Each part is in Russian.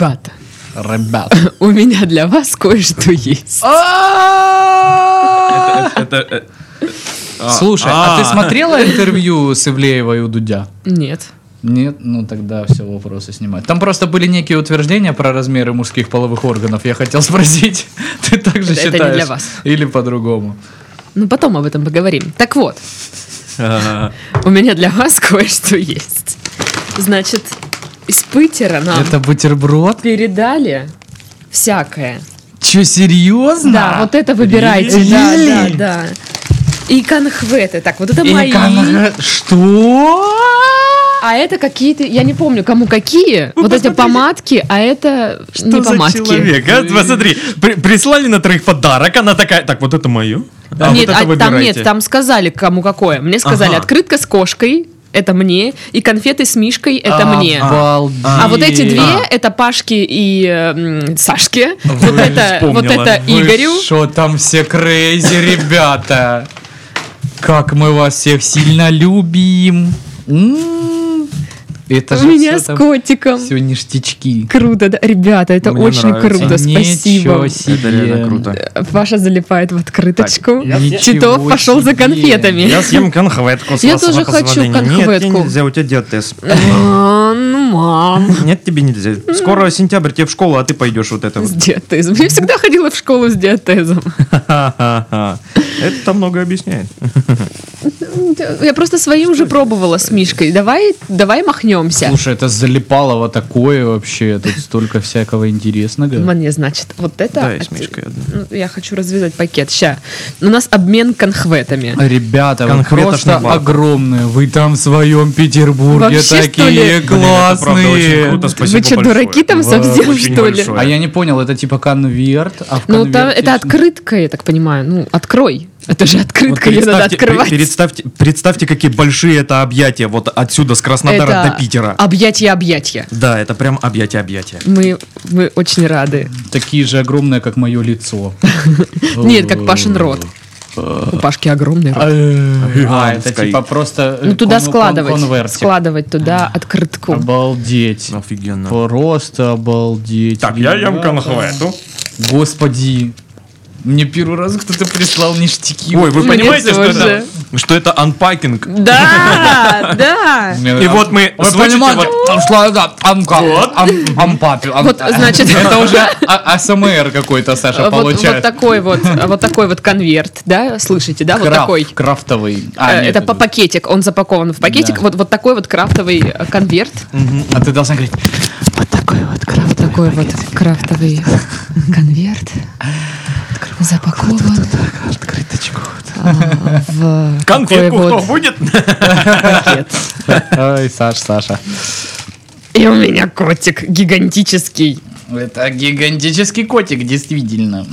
Ребята, Ребят. у меня для вас кое-что есть. А! Э, Слушай, а ты смотрела интервью с Ивлеевой у Дудя? Нет. Нет, ну тогда все вопросы снимать. Там просто были некие утверждения про размеры мужских половых органов. Я хотел спросить, ты так же Это- это не считаешь? для вас. Или по-другому? Ну, потом об этом поговорим. Так вот, а, у меня для вас кое-что есть. Значит, из Питера нам Это бутерброд? передали всякое. Че, серьезно? Да, вот это выбирайте. Да, да, Really? да. И конхветы. Так, вот это И мои. кон- Что? А это какие-то, я не помню, кому какие. Вот эти помадки, а это Что не за помадки. человек, а? Посмотри, при- прислали на троих подарок, она такая, так, вот это мое. А нет, вот это а там нет, там сказали, кому какое. Мне сказали, Ага. открытка с кошкой, это мне, и конфеты с мишкой, это мне. Обалдеть. А вот эти две, А. это Пашке и э, м, Сашке. Вот это, вот это Вы Игорю. Что там все крейзи, ребята? Как мы вас всех сильно любим. М, Это У же меня с котиком. Все ништячки. Круто, да. Ребята, это Мне очень нравится. круто, спасибо. Ничего себе. Это реально круто. Паша залипает в открыточку. я- Ничего Титов пошел за конфетами. Я съем конхветку с Я тоже хочу позволения. Нет, нельзя, у тебя диатез. Ну, мам. Нет, тебе нельзя. Скоро сентябрь, тебе в школу, а ты пойдешь вот это С вот. диатезом. Я всегда ходила в школу с диатезом. Это много объясняет. Я просто свои уже пробовала с Мишкой. Давай, давай махнемся. Слушай, это залипалово такое вообще. Тут столько всякого интересного. Мне, значит, вот это... Да, с Мишкой одна. Ну, Я хочу развязать пакет. Ща. У нас обмен конхветами. Ребята, вы просто огромные. Вы там в своем Петербурге Вообще, что ли? такие классные. Вы что, дураки там совсем, что ли? А я не понял, это типа конверт? А Ну, там, это открытка, я так понимаю. Ну, открой. Это же Вот открытка, ее надо открывать. пре- представьте, представьте, какие большие это объятия вот отсюда, с Краснодара Это до Питера. Объятия-объятия. Да, это прям объятия-объятия. Мы, мы очень рады. Такие же огромные, как мое лицо. Нет, как Пашин рот. У Пашки огромный рот. А, это типа просто... Ну, туда складывать. Складывать туда открытку. Обалдеть. Офигенно. Просто обалдеть. Так, я ем конхвету. Господи. Мне первый раз кто-то прислал ништяки. Ой, вы Мне понимаете, что тоже. это, что это анпакинг? Да, да. И вот мы, Вы слышите, понимаете, вот- значит- Это уже а- АСМР какой-то, Саша, Вот, вот такой вот, вот такой вот конверт, да, слышите, да, вот такой. Крафтовый. А, Э, нет, это по пакетик, он запакован в пакетик. Вот, вот такой вот крафтовый э, конверт. А ты должна говорить, вот такой вот крафт. Вот такой вот крафтовый конверт запакован Открыточку. а, в Конфетку кто вот будет? пакет. Ой, Саш, Саша. И у меня котик гигантический. Это гигантический котик, действительно.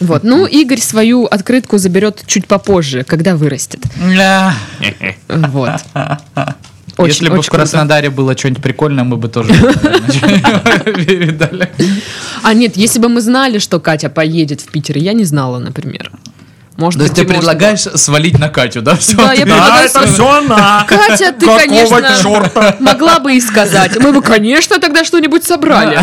Вот, ну, Игорь свою открытку заберет чуть попозже, когда вырастет. Да. Вот. Очень, Если бы в очень круто. Краснодаре было что-нибудь прикольное, мы бы тоже передали. А нет, если бы мы знали, что Катя поедет в Питер, я не знала, например. Может То есть ты предлагаешь свалить на Катю, да? Всё, Да, я ты- предлагаю это все она. Катя, ты, Какого конечно, чёрта? могла бы и сказать. Мы бы, конечно, тогда что-нибудь собрали.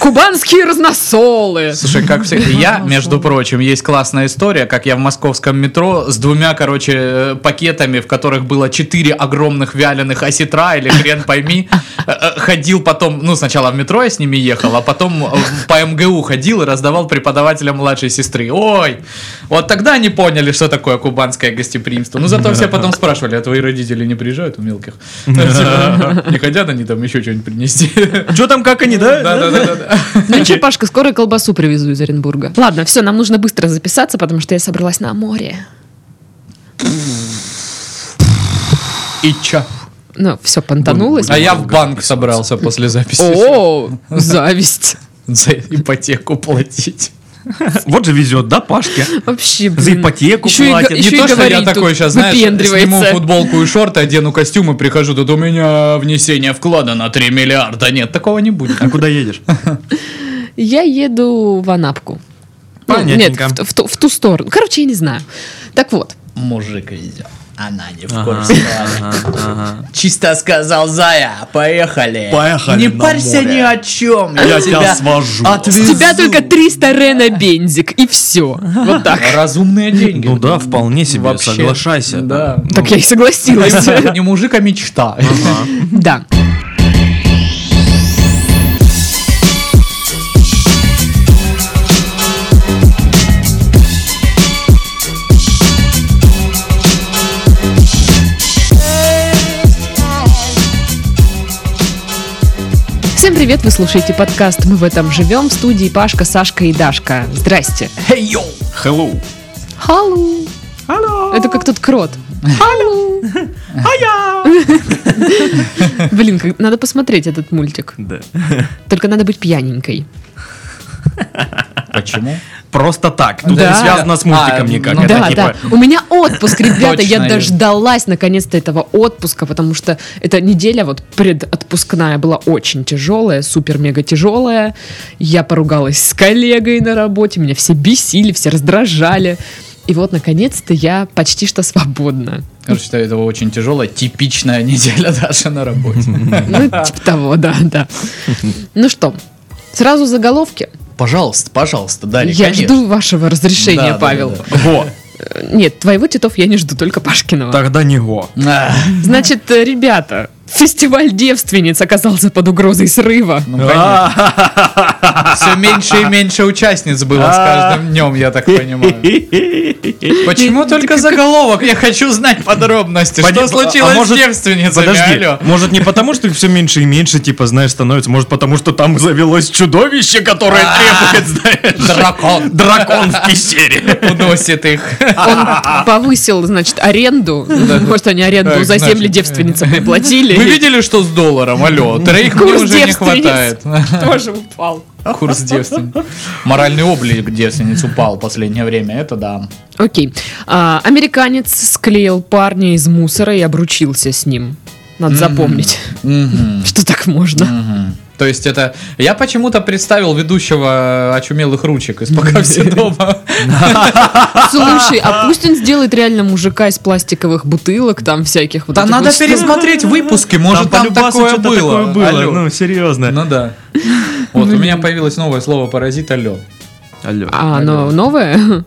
Кубанские разносолы. Слушай, как всегда, я, между прочим, есть классная история, как я в московском метро с двумя, короче, э, пакетами, в которых было четыре огромных вяленых осетра или хрен пойми, э, э, ходил потом, ну, сначала в метро я с ними ехал, а потом по МГУ ходил и раздавал преподавателям младшей сестры. Ой, вот тогда они поняли, что такое кубанское гостеприимство. Ну, зато все потом спрашивали, а твои родители не приезжают у мелких? Типа, Не хотят они там еще что-нибудь принести? Что там, как они, да? Да-да-да. Ну ничего, Пашка, скоро колбасу привезу из Оренбурга. Ладно, все, нам нужно быстро записаться, потому что я собралась на море. И чё? Ну, все, понтанулось. А я в банк собрался после записи. О, зависть. За ипотеку платить. Вот же везет, да, Пашке? Вообще, За блин. ипотеку Еще и платят. Не еще и то, что я такой сейчас, знаешь, сниму футболку и шорты, одену костюм и прихожу, тут у меня внесение вклада на 3 миллиарда. Нет, такого не будет. А куда едешь? Я еду в Анапку. Ну, нет, Понятненько. в, в ту- в ту сторону. Короче, я не знаю. Так вот, Мужик везет. Она не в курсе. ага, ага. Чисто сказал Зая, поехали. Поехали Не парься море. ни о чем. Я тебя свожу. С отвезу. тебя только 300 рена бензик, и все. Вот так. Разумные деньги. Ну да, вполне себе, Вообще, соглашайся. Да. Так я и согласилась. Не мужик, а мечта. Да. Привет, вы слушаете подкаст «Мы в этом живем» в студии Пашка, Сашка и Дашка. Здрасте. Hey, yo. Hello. Халу. Это как тот крот. Халу. Блин, как- надо посмотреть этот мультик. Да. Только надо быть пьяненькой. Почему? Просто так. Тут Да. не связано с мультиком А, никак. ну Это да, типа... да. У меня отпуск, ребята. Я дождалась наконец-то этого отпуска, потому что эта неделя вот предотпускная была очень тяжелая, супер-мега тяжелая. Я поругалась с коллегой на работе, меня все бесили, все раздражали. И вот, наконец-то, я почти что свободна. Короче, считаю, это очень тяжелая, типичная неделя даже на работе. Ну, типа того, да, да. Ну что, сразу заголовки. Пожалуйста, пожалуйста, Дарья, Я конечно. жду вашего разрешения, Да, да, Павел. да, Во, Нет, твоего Титов я не жду, только Пашкиного. тогда не го. А, Значит, э, ребята, фестиваль девственниц оказался под угрозой срыва. ну, Все меньше и меньше участниц было с каждым днем, я так понимаю. Почему только заголовок? Я хочу знать подробности. Что а случилось с девственницами? Подожди, может не потому, что их все меньше и меньше, типа, знаешь, становится, может потому, что там завелось чудовище, которое требует, знаешь, Дракон. дракон в пещере. Уносит их. Он повысил, значит, аренду. Может, они аренду за земли значит, девственницам приплатили. Вы видели, что с долларом? Алло, мне уже не хватает. Тоже упал. Курс девственниц. Моральный облик девственниц упал в последнее время, это да. Окей. А, американец склеил парня из мусора и обручился с ним. Надо запомнить, Мгм. что так можно. Мгм. То есть это... Я почему-то представил ведущего очумелых ручек из «Пока все дома». Слушай, а пусть он сделает реально мужика из пластиковых бутылок, там всяких вот Да надо пересмотреть выпуски, может там такое было. Ну, серьезно. Ну да. Вот, у меня появилось новое слово «паразит» алло. Алло. А, оно новое?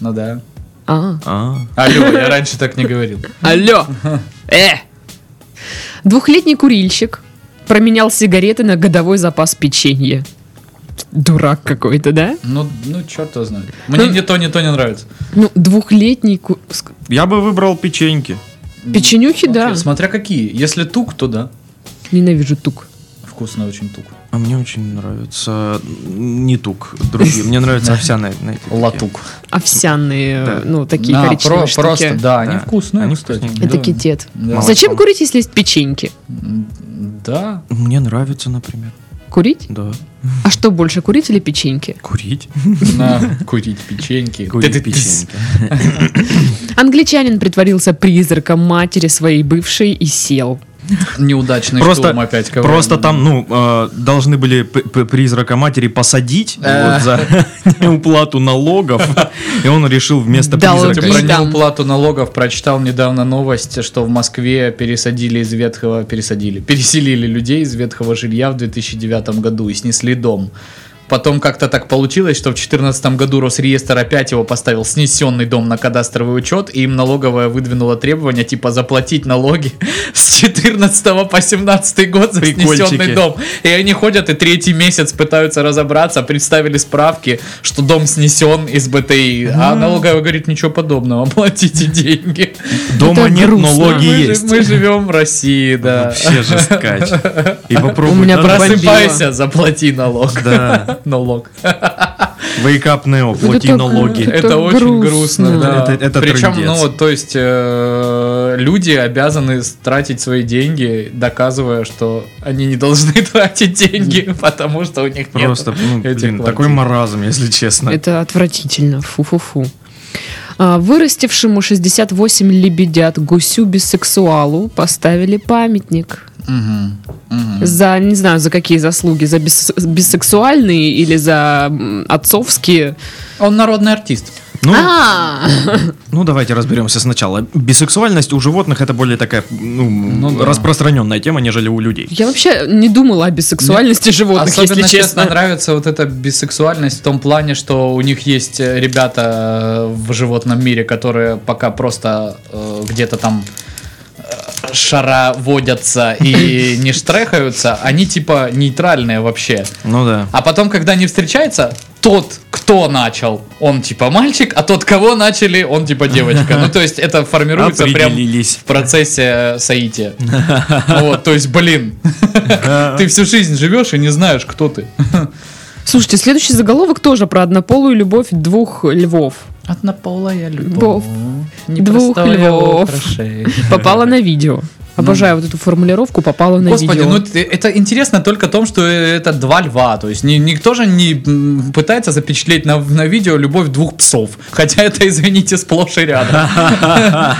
Ну да. А. А. Алло, я раньше так не говорил. Алло! Э! Двухлетний курильщик променял сигареты на годовой запас печенья. Дурак какой-то, да? Ну, ну черт его знает. Мне Ну- ни то, ни то не нравится. Ну, двухлетний ку- Я бы выбрал печеньки. печенюхи, да. Смотря какие. Если тук, то да. Ненавижу тук. Вкусный очень тук. А мне очень нравится не тук, другие. Мне нравятся овсяные. знаете. Латук. Овсяные, Да. ну, такие Да, коричневые про- штуки. Просто, да, они Да. вкусные, Они кстати. вкусненькие. Это Да. китет. Да. Зачем курить, если есть печеньки? Да. Мне нравится, например. Курить? Да. А что больше, курить или печеньки? Курить. На курить печеньки. Курить печеньки. Англичанин притворился призраком матери своей бывшей и сел. Неудачный Просто, штурм опять КВН. просто там, ну, э, должны были призрака матери посадить Э. вот, за неуплату налогов, и он решил вместо призрака... про неуплату налогов прочитал недавно новость, что в Москве пересадили из ветхого, пересадили, переселили людей из ветхого жилья в 2009 году и снесли дом. Потом как-то так получилось, что в 2014 году Росреестр опять его поставил снесенный дом на кадастровый учет, и им налоговая выдвинула требования, типа, заплатить налоги с 14 по 17 год за снесенный дом. И они ходят и третий месяц пытаются разобраться, представили справки, что дом снесен из БТИ, а налоговая говорит, ничего подобного, платите деньги. Дома нет, мы, жи- есть. мы живем в России, да. Вообще жесткач. И попробуй. У меня Просыпайся, заплати налог. Да. Налог. Wake up Neo, плати так, налоги. Это Это, очень грустно. грустно, да. Это- это Причем, трындец. ну вот, то есть, э, люди обязаны тратить свои деньги, доказывая, что они не должны тратить деньги, потому что у них нет Просто, ну, этих блин, такой маразм, если честно. Это отвратительно. Фу-фу-фу. А, Вырастившему 68 лебедят гусю-бисексуалу поставили памятник. За, не знаю, за какие заслуги, за бис- бисексуальные или за отцовские. Он народный артист. Ну, А, ну, давайте разберемся сначала. Бисексуальность у животных это более такая ну, да. распространенная тема, нежели у людей. я вообще не думала о бисексуальности животных, Особенно если честно честно. нравится вот эта бисексуальность в том плане, что у них есть э, ребята э, в животном мире, которые пока просто э, где-то там э, шара водятся и не штрехаются, они типа нейтральные вообще. Ну да. А потом, когда они встречаются, тот, кто начал, он типа мальчик, а тот, кого начали, он типа девочка. Ну, то есть это формируется прям в процессе э, соития. Вот, то есть, блин, ты всю жизнь живешь и не знаешь, кто ты. Слушайте, следующий заголовок тоже про однополую любовь двух львов. Однополая любовь, Двух львов. Попала на видео. Обожаю вот эту формулировку, попала на Господи, видео. ну это, интересно только в том, что это два льва. То есть ни- никто же не пытается запечатлеть на, на видео любовь двух псов. Хотя это, извините, сплошь и рядом.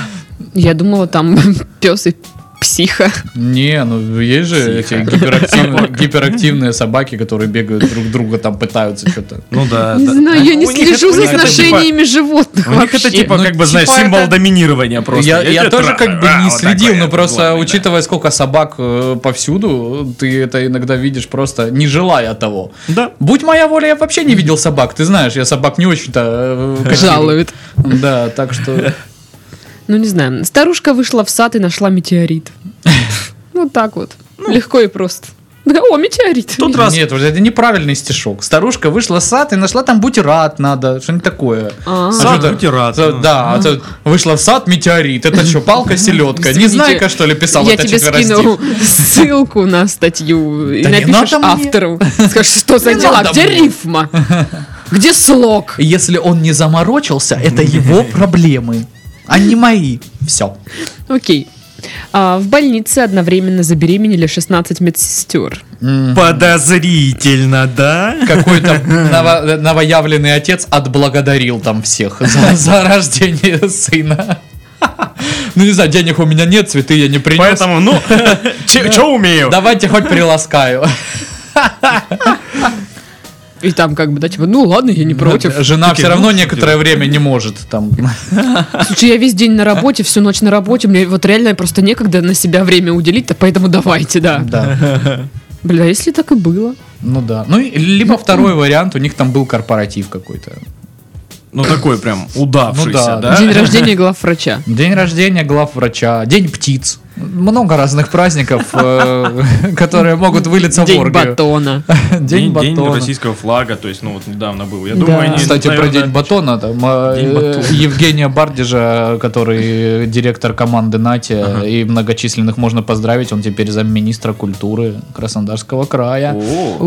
Я думала, там пес и психа. Не, ну есть же эти гиперактивные, гиперактивные собаки, которые бегают друг друга, там пытаются что-то. Ну да. Не да. знаю, я не У слежу это- за типа- отношениями животных У них это типа, Ну, как бы, знаешь, типа символ это- доминирования просто. Я, я тебя тоже как бы не вот следил, но просто главный, да. учитывая, сколько собак э, повсюду, ты это иногда видишь просто не желая того. Да. Будь моя воля, я вообще не видел собак. Ты знаешь, я собак не очень-то э. Жалует. Да, так что... Ну, не знаю. Старушка вышла в сад и нашла метеорит. Вот так вот. Легко и просто. Да, О, метеорит. Тут раз. Нет, вот это неправильный стишок. Старушка вышла в сад и нашла там бутерат надо, что-нибудь такое. А. А Сад что это? бутерат. Да, вышла в сад метеорит. Это что, палка, селедка? Не Извините, знайка, что ли, писал Я тебе скину ссылку на статью и напишешь автору. Скажешь, что за дела? Где рифма? Где слог? Если он не заморочился, это его проблемы, не мои. Все. Окей. А, в больнице одновременно забеременели 16 медсестер. Подозрительно, да? Какой-то ново- новоявленный отец отблагодарил там всех за, за рождение сына. Ну не знаю, денег у меня нет, цветы я не принес. Поэтому, ну, что умею? Давайте хоть приласкаю. И там как бы, да, типа, ну ладно, я не против. Жена Такие, все равно ну, некоторое время не может там. Слушай, я весь день на работе, всю ночь на работе, мне вот реально просто некогда на себя время уделить, то поэтому давайте, да. Да. Бля, если так и было. Ну да. Ну, и- либо второй вариант, у них там был корпоратив какой-то. Ну, такой прям удавшийся, Ну да. да? День рождения главврача. День рождения главврача, день птиц. Много разных праздников, э, которые могут вылиться в День оргию. батона. День День батона. российского флага, то есть, ну, вот недавно был. Я думаю, они, Кстати, про День батона, там, э, День батона. Евгения Бардижа, который директор команды Нати, и многочисленных можно поздравить, он теперь замминистра культуры Краснодарского края.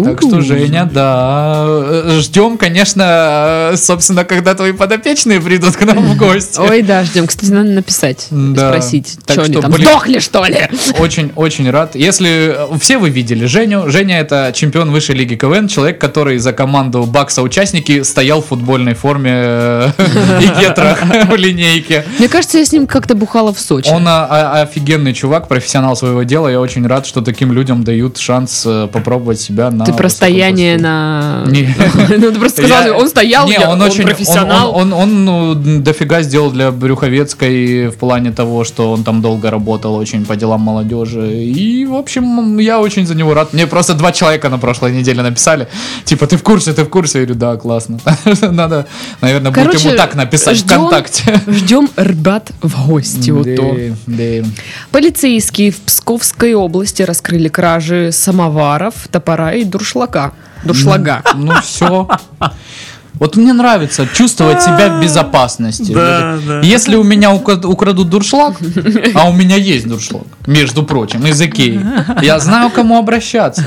Так что, Женя, да, э, ждем, конечно, собственно, когда твои подопечные придут к нам в гости. Ой, да, ждем. Кстати, надо написать, спросить, что они там, сдохли, что ли? Очень-очень рад. Если э, все вы видели Женю, Женя это чемпион высшей лиги КВН, человек, который за команду Бакса участники стоял в футбольной форме э, и гетрах в линейке. Мне кажется, я с ним как-то бухала в Сочи. Он а, а, офигенный чувак, профессионал своего дела. Я очень рад, что таким людям дают шанс э, попробовать себя на Ты про стояние на... Не. Ну, ты просто сказал, он стоял, он, очень профессионал. Он, ну, дофига сделал для Брюховецкой в плане того, что он там долго работал очень по делам молодежи. И, в общем, я очень за него рад. Мне просто два человека на прошлой неделе написали. Типа, ты в курсе, ты в курсе? Я говорю, да, классно. Надо, наверное, будет Короче, ему так написать ждем- ВКонтакте. Ждем ребят в гости. Да, да. Полицейские в Псковской области раскрыли кражи самоваров, топора и дуршлага. Дуршлага. Ну все. Вот мне нравится чувствовать себя в безопасности. Да, да. Если у меня украдут дуршлаг, а у меня есть дуршлаг, между прочим, из Икеи, я знаю, к кому обращаться.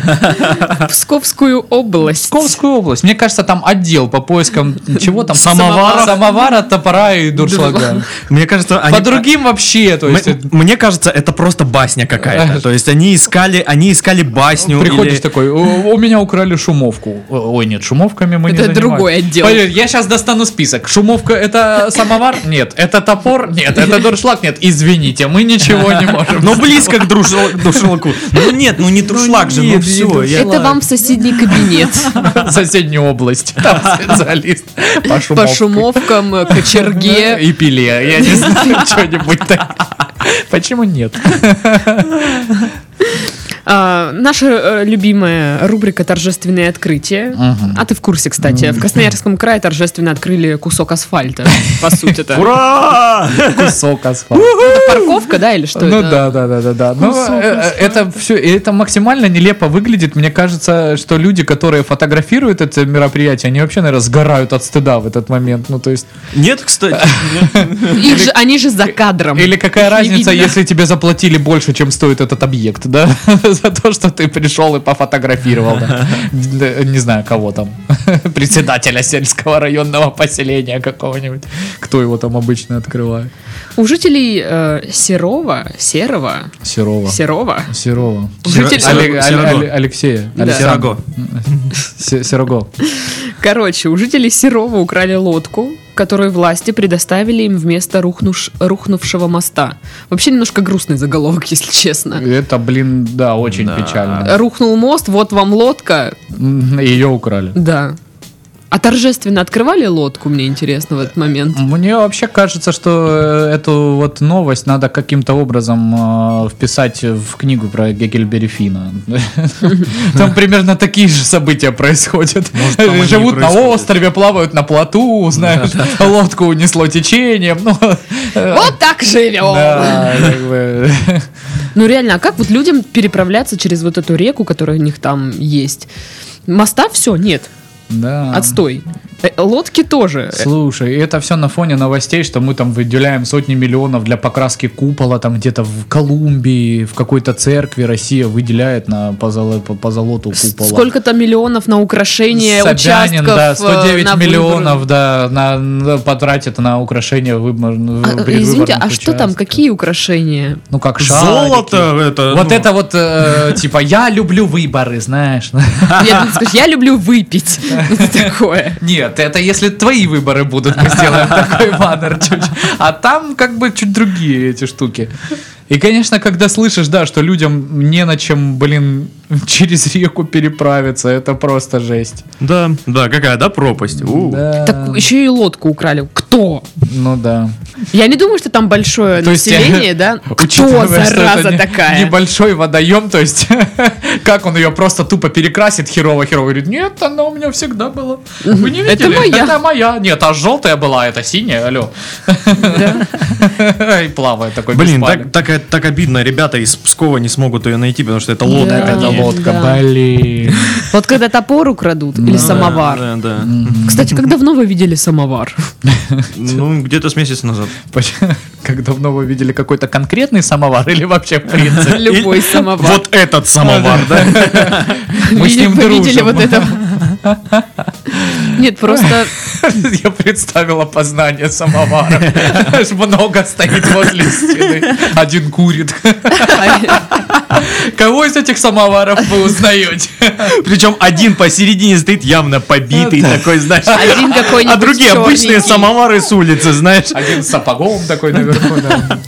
В Псковскую область. Псковскую область. Мне кажется, там отдел по поискам чего там? Самоваров. Самовара, топора и дуршлага. Мне кажется, они... По другим вообще, то есть... Мне кажется, это просто басня какая-то. То есть они искали, они искали басню. Приходишь такой, у меня украли шумовку. Ой, нет, шумовками мы не Это другой отдел. Сделать. Понятно, Я сейчас достану список. Шумовка это самовар? Нет. Это топор? Нет. Это дуршлаг? Нет. Извините, мы ничего не можем. Ну, близко к дуршлагу. Ну, нет, ну не друшлаг же, ну все. дуршлаг. Это вам в соседний кабинет. Соседнюю область. Там специалист по шумовкам, э, кочерге. И пиле. Я не знаю, что-нибудь так. Почему нет? А, наша э, любимая рубрика «Торжественные открытия». А ты в курсе, кстати. В Красноярском крае торжественно открыли кусок асфальта, по сути это. Ура! Кусок асфальта. Это парковка, да, или что Ну это? да, да, да, да, да. Но э, э, это все, это максимально нелепо выглядит. Мне кажется, что люди, которые фотографируют это мероприятие, они вообще, наверное, сгорают от стыда в этот момент. Ну то есть, Нет, кстати. Они же за кадром. или какая разница, если тебе заплатили больше, чем стоит этот объект, да, за то, что ты пришел и пофотографировал, не знаю кого там, председателя сельского районного поселения какого-нибудь, кто его там обычно открывает. У жителей э, Серова, Серова, Серова. Серова, Серова. Житель- Олег- Серого- Олег- Алексея. Да. Серого. Короче, у жителей Серова украли лодку, которую власти предоставили им вместо рухнуш- рухнувшего моста. Вообще немножко грустный заголовок, если честно. Это, блин, да, очень Да. печально. Рухнул мост, вот вам лодка. Ее украли. Да. А торжественно открывали лодку, мне интересно в этот момент. Мне вообще кажется, что э, эту вот новость надо каким-то образом э, вписать в книгу про Геккельбери Фина. Там примерно такие же события происходят. Живут на острове, плавают на плоту, знаешь, лодку унесло течением. Ну, э, Вот так живем! Ну реально, а как вот людям переправляться через вот эту реку, которая у них там есть? Моста все, нет, Да. отстой. Э, Лодки тоже. Слушай, это все на фоне новостей, что мы там выделяем сотни миллионов для покраски купола, там где-то в Колумбии, в какой-то церкви Россия выделяет на позоло- по позолоту купола. Сколько-то миллионов на украшение Собянин, участков. да, э, 109 на миллионов, да, на, на- потратит на украшение выбор, выборы. А, Извините, а что там, какие украшения? Ну, как шарики. Золото это. Вот ну, это вот, э, типа, я люблю выборы, знаешь. Я скажешь, я люблю выпить. Такое. Нет, это если твои выборы будут, мы сделаем такой баннер чуть. А там как бы чуть другие эти штуки. И, конечно, когда слышишь, да, что людям не на чем, блин, через реку переправиться, это просто жесть. Да, да, какая, да, пропасть. У. Да. Так еще и лодку украли. Кто? Ну да. Я не думаю, что там большое То есть, население, да? Кто, это зараза не- такая? Небольшой водоем, то есть как он ее просто тупо перекрасит херово-херово. Говорит, нет, она у меня всегда была. Вы не Это видели? моя. Это моя. Нет, а желтая была, это синяя, алло. И плавает такой Блин, так, так, так обидно. Ребята из Пскова не смогут ее найти, потому что это лодка. Да. Это Нет, лодка, да. блин. Вот когда топор украдут или самовар. Да, да. Кстати, как давно вы видели самовар? Ну, где-то с месяца назад. Как давно вы видели какой-то конкретный самовар или вообще в принципе? Любой самовар. Вот этот самовар, да? Мы с ним видели дружим. вот это? Нет, просто Я представил опознание самовара. Много стоит возле стены. Один курит. Кого из этих самоваров вы узнаете? Причем один посередине стоит явно побитый такой, знаешь. Один какой-нибудь А другие обычные самовары с улицы, знаешь. Один с сапогом такой наверху.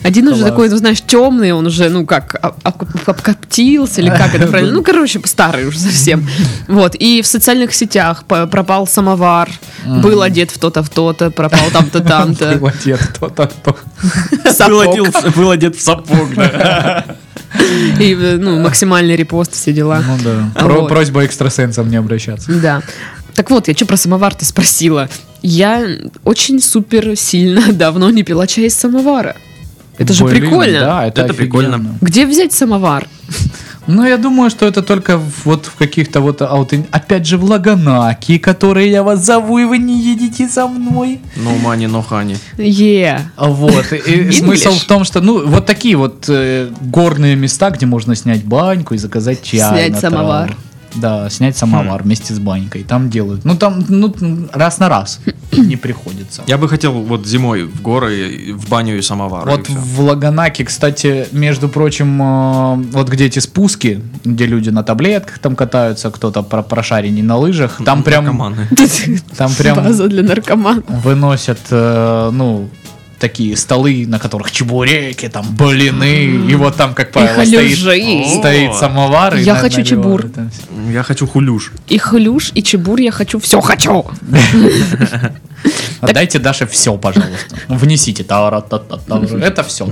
один уже такой, ну, знаешь, темный, он уже, ну, как, об- об- обкоптился, или как это правильно? Ну, короче, старый уже совсем. Вот, и в социальных сетях пропал самовар, был одет в то-то, в то-то, пропал там-то, там-то. Был одет кто. Был Сапог. одет- Был одет в сапог, да. И, ну, максимальный репост, все дела. Ну да. А Про- вот. Просьба экстрасенсам не обращаться. Да. Так вот, я что про самовар-то спросила. Я очень супер сильно давно не пила чай из самовара. Это же Блин, прикольно. Да, это, Это прикольно. Где взять самовар? Ну, я думаю, что это только в- вот в каких-то вот, аутен- опять же, в Лаганаке, которые я вас зову, и вы не едете со мной. No money, no honey. Е. А Вот, и- смысл в том, что, ну, вот такие вот э, горные места, где можно снять баньку и заказать чай. Снять самовар. Да, снять самовар вместе с банькой. Там делают. Ну, там, ну, раз на раз не приходится. Я бы хотел вот зимой в горы, в баню и самовар. и Вот всё. в Лаганаке, кстати, между прочим, э, вот где эти спуски, где люди на таблетках там катаются, кто-то про прошаренный на лыжах, там прям, Наркоманы. там прям База для наркоманов. выносят, э, ну, такие столы, на которых чебуреки, там, блины, и вот там, как правило, стоит, стоит самовар. и Я на- хочу наливают чебур. всё. Я хочу хулюш. И хлюш, и чебур я хочу. Все хочу. Отдайте Даше все, пожалуйста. Внесите. Та-ра-та-та-та. Это все.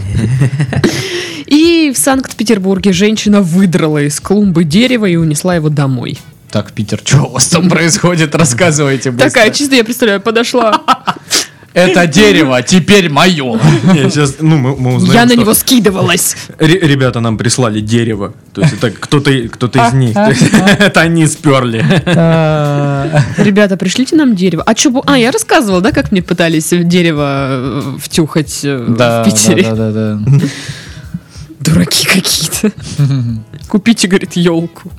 И в Санкт-Петербурге женщина выдрала из клумбы дерево и унесла его домой. Так, Питер, что у вас там происходит? Рассказывайте быстро. Такая, чисто я представляю, подошла. Это дерево теперь мое. Сейчас, ну, мы, мы узнаем, Я на что него скидывалась. ре- ребята нам прислали дерево. То есть это кто-то кто из них. Это они сперли. Ребята, пришлите нам дерево. А что? А, я рассказывала, да, как мне пытались дерево э, втюхать э, в Питере? да, да, да. Дураки какие-то. Купите, говорит, елку.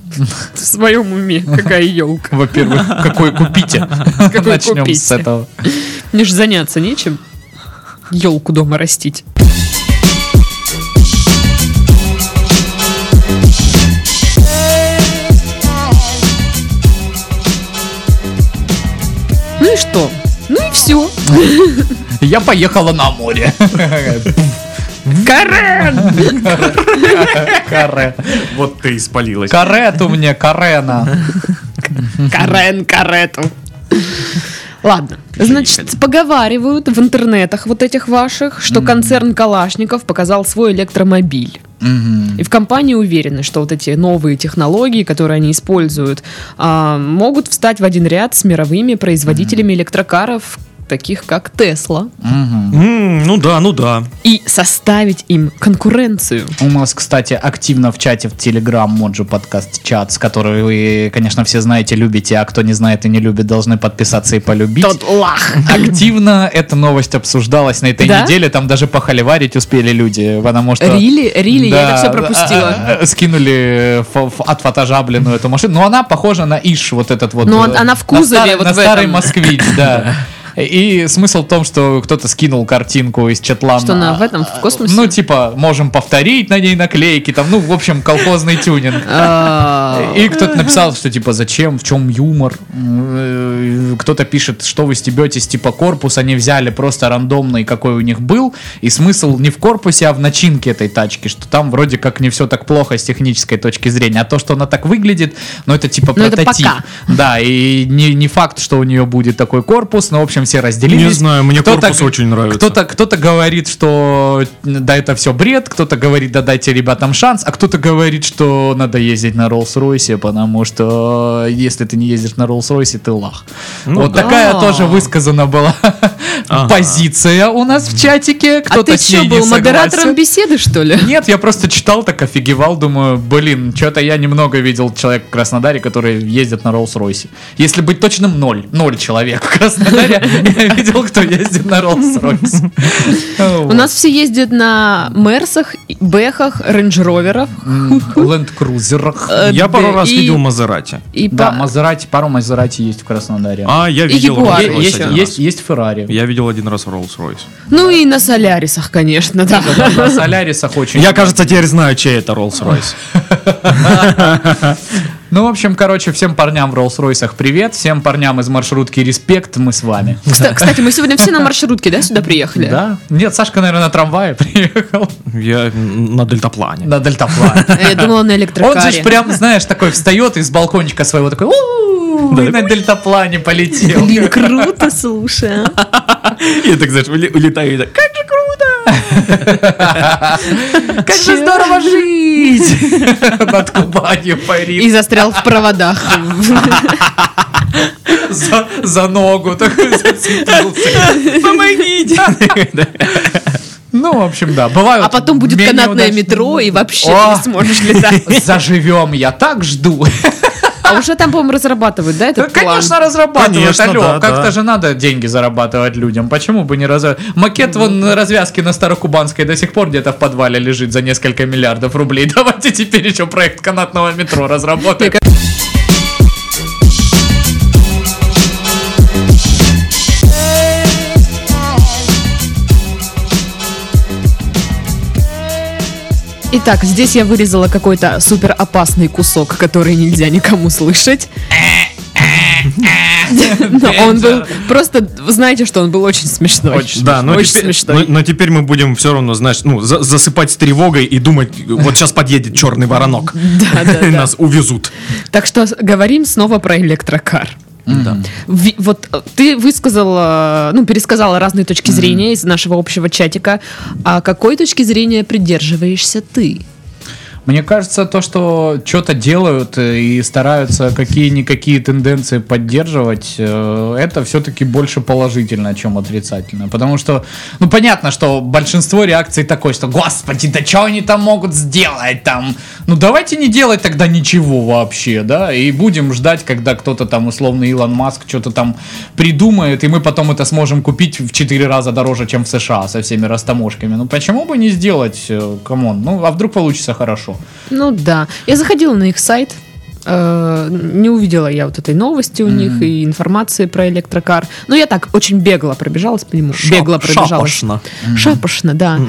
В своем уме. Какая елка? Во-первых, какой купите? Какой Начнем с этого. Мне же заняться нечем. Елку дома растить. Ну и что? Ну и все. Я поехала на море. Карен! Каре. Вот ты испалилась. Карету мне, Карена. Карен карету. Ладно, значит, поговаривают в интернетах вот этих ваших, что концерн Калашников показал свой электромобиль. И в компании уверены, что вот эти новые технологии, которые они используют, а, могут встать в один ряд с мировыми производителями электрокаров, таких как Тесла, М, Ну да, ну да. и составить им конкуренцию. У нас, кстати, активно в чате в Telegram Моджи подкаст чат, с который вы, конечно, все знаете, любите, а кто не знает и не любит, должны подписаться и полюбить. Тот лах. Активно эта новость обсуждалась на этой Да? неделе, там даже похоливарить успели люди, потому что... Рили, Рили, я Да, это все пропустила. а, а, Скинули фо- фо- отфотожабленную эту машину. Но она похожа на Иш, вот этот вот. Но э, она в на кузове, старый- вот на в старый этом. москвич, да. И смысл в том, что кто-то скинул картинку из Четлана. Что она в этом, в космосе? Ну, типа, можем повторить на ней наклейки, там, ну, в общем, колхозный тюнинг. А, И кто-то написал, что типа зачем, в чем юмор. Э, Кто-то пишет, что вы стебетесь, типа корпус они взяли просто рандомный, какой у них был. И смысл не в корпусе, а в начинке этой тачки, что там вроде как не все так плохо с технической точки зрения. А то, что она так выглядит, ну это типа Ну, прототип. Да, и не, не факт, что у нее будет такой корпус, но в общем все разделились. Не знаю, мне Кто-то- корпус очень нравится. Кто-то, кто-то говорит, что да, это все бред, кто-то говорит, да дайте ребятам шанс, а кто-то говорит, что надо ездить на Роллс-Ройсе, потому что если ты не ездишь на Роллс-Ройсе, ты лах. Ну вот да. такая тоже высказана была Ага. позиция у нас в чатике. а Кто-то ты с ней что, был модератором беседы, что ли? Нет, я просто читал, так офигевал, думаю, блин, что-то я немного видел человек в Краснодаре, который ездит на Роллс-Ройсе. Если быть точным, ноль. Ноль человек в Краснодаре я видел, кто ездит на Роллс-Ройсе. У нас все ездят на Мерсах, Бэхах, Рейндж-Роверах. Ленд-крузерах. Э, Я пару раз видел Мазерати. Да, Мазерати, пару Мазерати есть в Краснодаре. А, я видел Rolls-Royce есть Феррари. Я видел один раз Rolls-Royce. Ну и на Солярисах, конечно, да. На Солярисах очень. Я, кажется, теперь знаю, чей это Rolls-Royce. Ну, в общем, короче, всем парням в Роллс-Ройсах привет, всем парням из маршрутки респект, мы с вами. Кста- Кстати, мы сегодня все на маршрутке, да, сюда приехали? Да? Нет, Сашка, наверное, на трамвае приехал. Я на дельтаплане. На дельтаплане. Я думала на Он же электрокаре. прям, знаешь, такой встает из балкончика своего такой, И на дельтаплане полетел. Блин, круто, слушай. а. Я так, знаешь, улетаю и так, как же круто! Как же здорово жить! Над Кубанью И парит. застрял в проводах. За, за ногу такой зацепился. Помогите! Ну, в общем, да, бывают А потом будет канатное удачные. метро, и вообще О! ты не сможешь летать. Заживем, я так жду. А уже там, по-моему, разрабатывают, да, Да, этот план? конечно, разрабатывают. Конечно, Алло, да, как-то да. же надо деньги зарабатывать людям. Почему бы не разрабатывать? Макет вон развязки на Старокубанской до сих пор где-то в подвале лежит за несколько миллиардов рублей. Давайте теперь еще проект канатного метро разработаем. Мне Так, здесь я вырезала какой-то супер опасный кусок, который нельзя никому слышать. Но он был просто, вы знаете, что он был очень смешной. Очень Да, но Очень теперь, смешной. но, но теперь мы будем все равно, знаешь, ну, за- засыпать с тревогой и думать, вот сейчас подъедет черный воронок. Да, да, да. нас увезут. Так что говорим снова про электрокар. Да. Ви- Вот э, ты высказала, ну, пересказала разные точки зрения из нашего общего чатика. А какой точки зрения придерживаешься ты? Мне кажется, то, что что-то делают э, и стараются какие-никакие тенденции поддерживать, э, это все-таки больше положительно, чем отрицательно. Потому что, ну, понятно, что большинство реакций такой, что, господи, да что они там могут сделать там? Ну, давайте не делать тогда ничего вообще, да, и будем ждать, когда кто-то там, условно, Илон Маск что-то там придумает, и мы потом это сможем купить в 4 раза дороже, чем в США со всеми растаможками. Ну, почему бы не сделать, э, come on? Ну, а вдруг получится хорошо? Ну да. Я заходила на их сайт. Э, Не увидела я вот этой новости у них и информации про электрокар. Но я так очень бегло пробежалась по нему. Бегло пробежалась. Шапочно. Шапочно, да.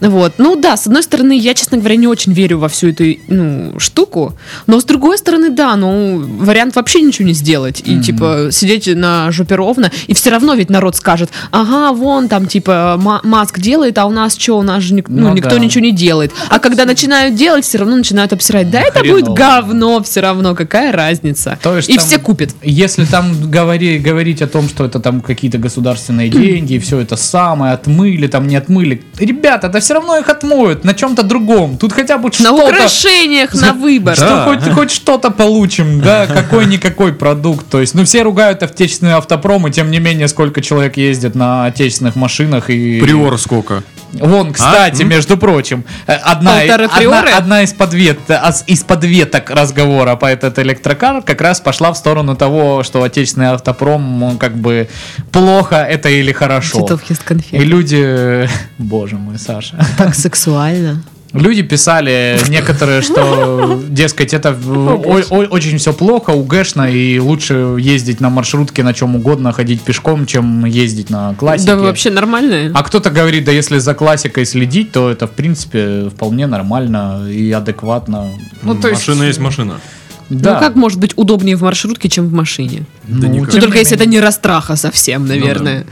Вот. Ну да, с одной стороны, я, честно говоря, не очень верю во всю эту ну, штуку. Но с другой стороны, да, ну, вариант вообще ничего не сделать. И, типа, сидеть на жопе ровно. И все равно ведь народ скажет, ага, вон там, типа, Ма- Маск делает, а у нас что, у нас же ник- ну, Ну никто да. ничего не делает. А когда начинают делать, все равно начинают обсирать. Да, это будет говно все равно, какая разница. То есть и там- все купят. Если там говори, говорить о том, что это там какие-то государственные деньги, и все это самое, отмыли, там не отмыли. Ребята, да все равно их отмоют на чем-то другом. Тут хотя бы На что-то... украшениях, на выбор. Что Да. хоть, хоть что-то получим, да, какой-никакой продукт. То есть, ну, все ругают отечественные автопромы, тем не менее, сколько человек ездит на отечественных машинах и... Приор сколько? Вон, кстати, М? между прочим, э, одна, одна, одна из, подвет, ас- из подветок разговора по этот электрокар как раз пошла в сторону того, что отечественный автопром, он как бы плохо это или хорошо. И люди, боже мой, Саша, Так сексуально. Люди писали некоторые, что, дескать, это в- о- о- очень все плохо, угэшно, и лучше ездить на маршрутке на чем угодно, ходить пешком, чем ездить на классике. Да вы вообще нормальные. А кто-то говорит, да если за классикой следить, то это в принципе вполне нормально и адекватно. Ну, то есть, машина есть машина. Да. Ну как может быть удобнее в маршрутке, чем в машине? Да Ну, никак. Ну, Тем только если это не растраха совсем, наверное.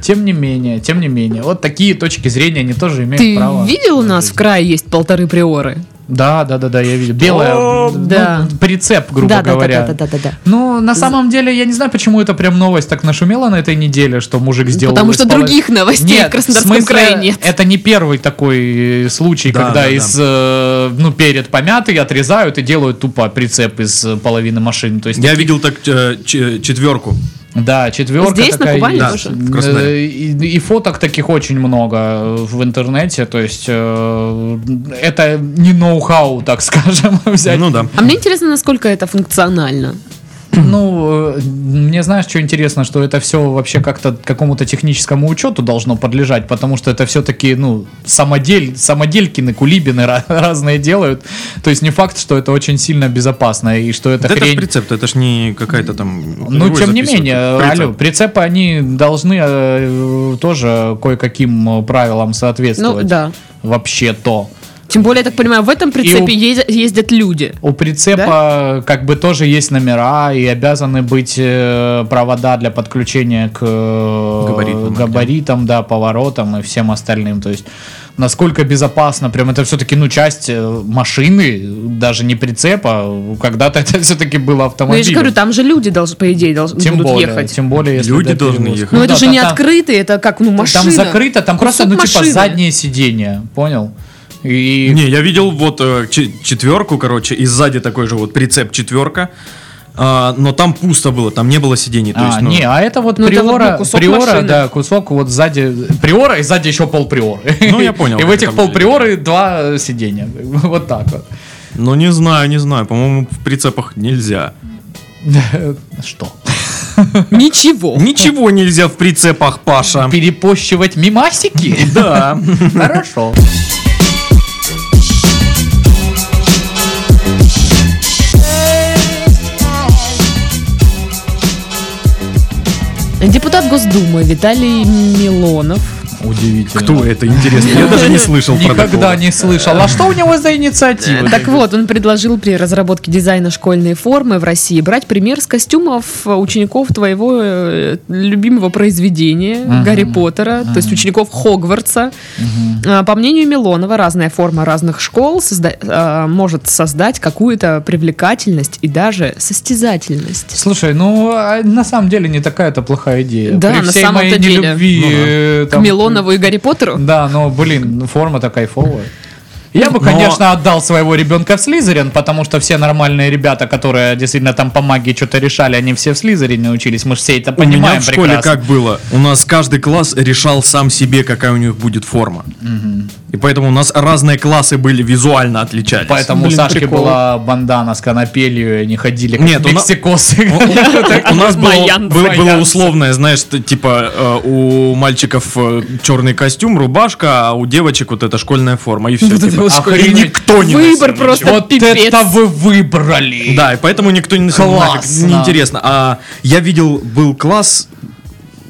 Тем не менее, тем не менее, вот такие точки зрения они тоже имеют Ты право. видел у нас в крае есть полторы приоры? Да, да, да, да, я видел. Белая, О, ну, да. прицеп, грубо да, да, говоря. да, да, да, да, да. Ну, на самом деле, я не знаю, почему это прям новость так нашумела на этой неделе, что мужик сделал... Потому что из поло- других новостей Нет, в Краснодарском смысле, крае нет. Это не первый такой э, случай, Да, когда да, из, э, ну, перед помятый отрезают и делают тупо прицеп из э, половины машины. То есть Я видел так э, ч- четверку. Да, четверка Здесь, на такая Кубани есть. тоже? Э, И, и фоток таких очень много э, в интернете. То есть э, это не ноу-хау, так скажем, взять. Ну да. А мне интересно, насколько это функционально. Ну, э, мне знаешь, что интересно, что это все вообще как-то какому-то техническому учету должно подлежать, потому что это все-таки, ну, самодель, самоделькины, кулибины ра- разные делают. То есть не факт, что это очень сильно безопасно и что это Да это хрень... прицеп, это ж не какая-то там... Ну, тем не менее, Прицеп. алло, прицепы, они должны э, тоже кое-каким правилам Ну, соответствовать. да. Вообще-то. Тем более, я так понимаю, в этом прицепе у- ездят, люди. У прицепа как бы тоже есть номера и обязаны быть э, провода для подключения к э, Габаритным габаритам, да, поворотам и всем остальным. То есть насколько безопасно, прям это все-таки ну часть э, машины, даже не прицепа. Когда-то это все-таки было Ну, автомобиль. я же говорю, там же люди, должны, по идее, должны тем будут более, ехать. тем более, если Люди да, должны ехать. Ну, это да, же там- не там- открытый, это как, ну, машина. Там закрыто, там просто, Кусок ну, типа, машины. заднее сиденье, понял? И... Не, я видел вот э, че- четверку, короче, и сзади такой же вот прицеп четверка. А, но там пусто было, там не было сидений. То А, есть, ну, не, а это вот Ну, это вот, приора, ну, кусок приора, машины. да, кусок вот сзади, приора и сзади еще пол приоры. Ну, я понял, И в этих пол приоры два сиденья, вот так вот. ну не знаю, не знаю. По-моему, в прицепах нельзя. Что? Ничего. Ничего нельзя в прицепах, Паша. Перепощивать мимасики? Да. Хорошо. Депутат Госдумы Виталий Милонов Удивительно. Кто это, интересно? Я даже не слышал про Никогда не слышал. А что у него за инициатива? Так вот, он предложил при разработке дизайна школьной формы в России брать пример с костюмов учеников твоего э, любимого произведения. Гарри Поттера, то есть учеников Хогвартса. А, По мнению Милонова, разная форма разных школ а, может создать какую-то привлекательность и даже состязательность. Слушай, ну а на самом деле не такая-то плохая идея. Да, При на самом-то деле. нелюбви, Ну э, К там- Милонову и Гарри Поттеру? Да, но, блин, форма-то кайфовая. Я бы, Но- конечно, отдал своего ребенка в Слизерин, потому что все нормальные ребята, которые действительно там по магии что-то решали, они все в Слизерине учились. Мы же все это У меня понимаем в школе прекрасно. как было? У нас каждый класс решал сам себе, какая у них будет форма. И поэтому у нас разные классы были, визуально отличались. Поэтому Блин, у Сашки прикол. была бандана с конопелью, и они ходили как Нет, мексикосы. У нас было, условное, знаешь, типа э, у мальчиков э, черный костюм, рубашка, а у девочек вот эта школьная форма, и все. Вот школьная. И никто не Выбор носил просто. Вот пипец. это вы выбрали! Да, и поэтому никто не носил. нафиг, Классно. Неинтересно. А я видел, был класс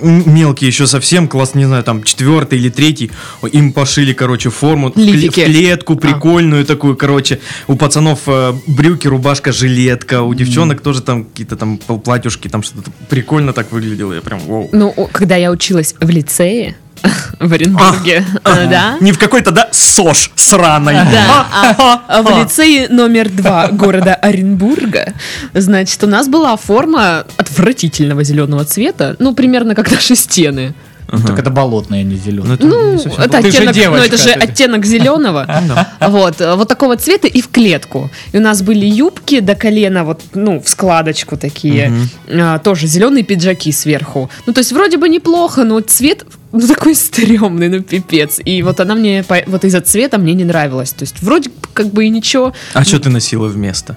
мелкий еще совсем, класс, не знаю, там, четвертый или третий, им пошили, короче, форму, Лифики. в клетку А. прикольную такую, короче, у пацанов э, брюки, рубашка, жилетка, у девчонок тоже там какие-то там платьюшки, там что-то прикольно так выглядело, я прям, вау. Ну, когда я училась в лицее в Оренбурге, э, да, Не в какой-то, да, СОЖ сраной. Да, а- а в лицее номер два города Оренбурга, значит, у нас была форма отвратительного зеленого цвета, ну, примерно как наши стены. Так это болотные, а не Ну, зеленые. это Ну, это Ты же оттенок, ну, девочка, это же ты- оттенок зеленого. Вот, э, вот такого цвета и в клетку. И у нас были юбки до колена, вот, ну, в складочку такие. А, Тоже зеленые пиджаки сверху. Ну, то есть вроде бы неплохо, но цвет ну, такой стрёмный, ну, пипец. И вот она мне, вот из-за цвета мне не нравилась. То есть вроде как бы и ничего. А что ты носила вместо?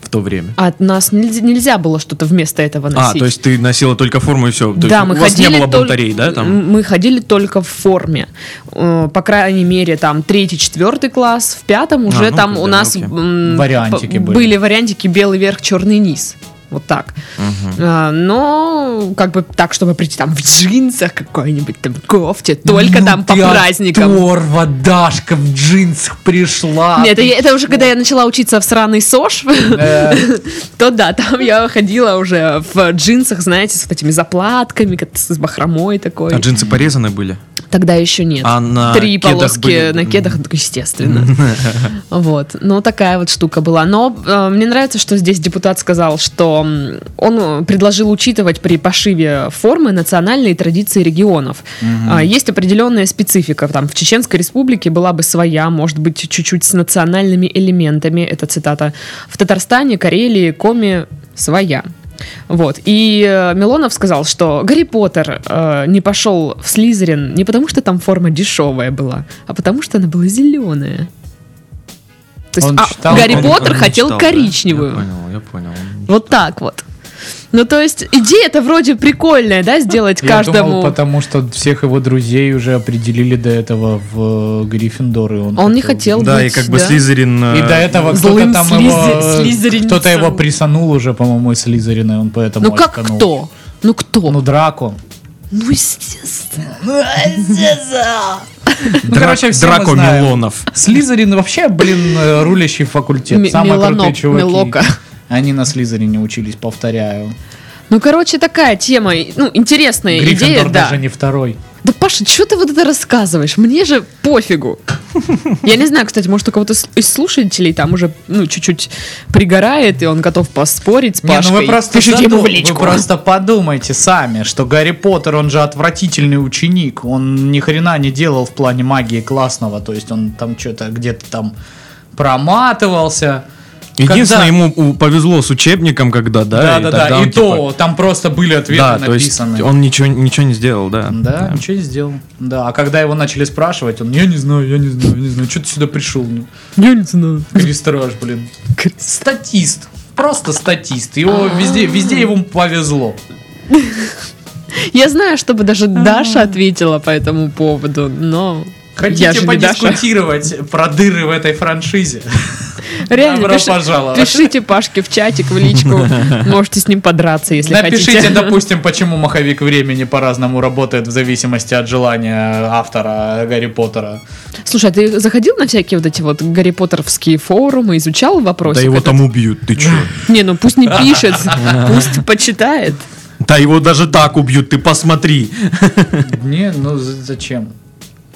В то время? А от нас нельзя, нельзя было что-то вместо этого А, носить. то есть ты носила только форму и все. да, мы у вас ходили не было тол- бунтарей, да, там? Мы ходили только в форме. Э, По крайней мере, там третий, четвертый класс, в пятом уже ну, там у нас окей. Вариантики п- были. вариантики белый верх, черный низ. Вот так. А, но, как бы так, чтобы прийти там в джинсах какой-нибудь там кофте, только Ну там по праздникам. оторва, Дашка в джинсах пришла. Нет, это, это уже когда я начала учиться в сраный СОЖ, Э, то да, там я ходила уже в джинсах, знаете, с этими заплатками, с бахромой такой. А джинсы порезаны были? Тогда еще нет. А на Три кедах полоски были? на кедах, естественно. Вот. Ну, такая вот штука была. Но э, мне нравится, что здесь депутат сказал, что он э, предложил учитывать при пошиве формы национальные традиции регионов. А, Есть определенная специфика. Там в Чеченской республике была бы своя, может быть, чуть-чуть с национальными элементами. Это цитата. В Татарстане, Карелии, Коми своя. Вот. И э, Милонов сказал, что Гарри Поттер э, не пошел в Слизерин не потому, что там форма дешевая была, а потому, что она была зеленая. То есть Он а, читал, Гарри он- Поттер не хотел читал, да. коричневую. Я понял, я понял. Вот так вот. Ну, то есть, идея-то вроде прикольная, да, сделать Я каждому... думал, потому что всех его друзей уже определили до этого в э, Гриффиндор, и он, Он не хотел Да, быть, и как бы да. Слизерин... И э, до этого кто-то там слизи- его, э, слизеринцем. кто-то его присанул уже, по-моему, из Слизерина, и он поэтому Ну, как очканул. кто? Ну, кто? Ну, Драко. Ну, естественно. Ну, короче, все Драко мы знаем. Милонов. Слизерин вообще, блин, рулящий факультет. Миланок, крутые чуваки. Милока. Они на Слизерине учились, повторяю. Ну, короче, такая тема, ну, интересная идея, Гриффиндор да. даже не второй. Да, Паша, что ты вот это рассказываешь? Мне же пофигу. Я не знаю, кстати, может, у кого-то из слушателей там уже, ну, чуть-чуть пригорает, и он готов поспорить с Не, Пашкой. ну вы просто, Пишите ему в заду- личку. вы просто подумайте сами, что Гарри Поттер, он же отвратительный ученик. Он ни хрена не делал в плане магии классного. То есть он там что-то где-то там проматывался. Единственное, Когда- ему повезло с учебником, когда, да? Да, да, да. И он, то типа, там просто были ответы Да, то есть написаны. он ничего, ничего не сделал, да. Да, ничего не сделал. Да, а когда его начали спрашивать, он, я не знаю, я не знаю, я не знаю, что ты сюда пришел? Ну, Я не знаю. Крестраж, блин. Статист. Просто статист. Его везде, везде ему повезло. Я знаю, чтобы даже Даша ответила по этому поводу, но... я Хотите же не Даша. подискутировать про дыры в этой франшизе? Реально, Добро пиши- пожаловать. пишите Пашке в чатик, в личку. Можете с ним подраться, если Напишите, хотите. допустим, почему маховик времени по-разному работает в зависимости от желания автора Гарри Поттера. Слушай, а ты заходил на всякие вот эти вот Гарри Поттеровские форумы, изучал вопрос? Да его там убьют, ты чё? Не, ну пусть не пишет, пусть почитает. Да его даже так убьют, ты посмотри. Не, ну зачем?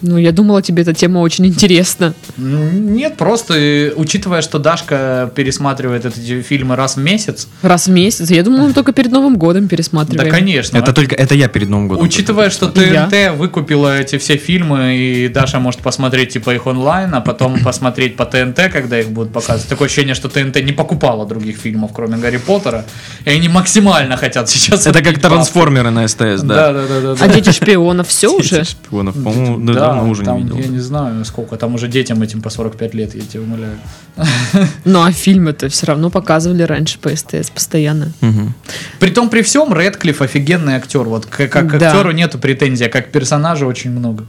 Ну, я думала, тебе эта тема очень интересна. Нет, просто э, учитывая, что Дашка пересматривает эти фильмы раз в месяц. Раз в месяц. Я думала, мы только перед Новым годом Да, пересматриваем. конечно. Это только, это я перед Новым годом. Учитывая, что И я. ТНТ выкупила эти все фильмы, и Даша может посмотреть типа их онлайн, а потом посмотреть по ТНТ, когда их будут показывать. Такое ощущение, что ТНТ не покупала других фильмов, кроме Гарри Поттера, и они максимально хотят сейчас... Это как трансформеры на СТС, Да, да. да, да, да. А да. дети шпионов все уже? Шпионов, по-моему, Да, давно уже там, не видел. Я не знаю, сколько. Там уже детям этим по 45 лет, я тебя умоляю. Ну, а фильмы-то все равно показывали раньше по СТС постоянно. Мгм. Притом при всем Редклифф офигенный актер. Вот как Да. актеру нету претензий, а как персонажа очень много.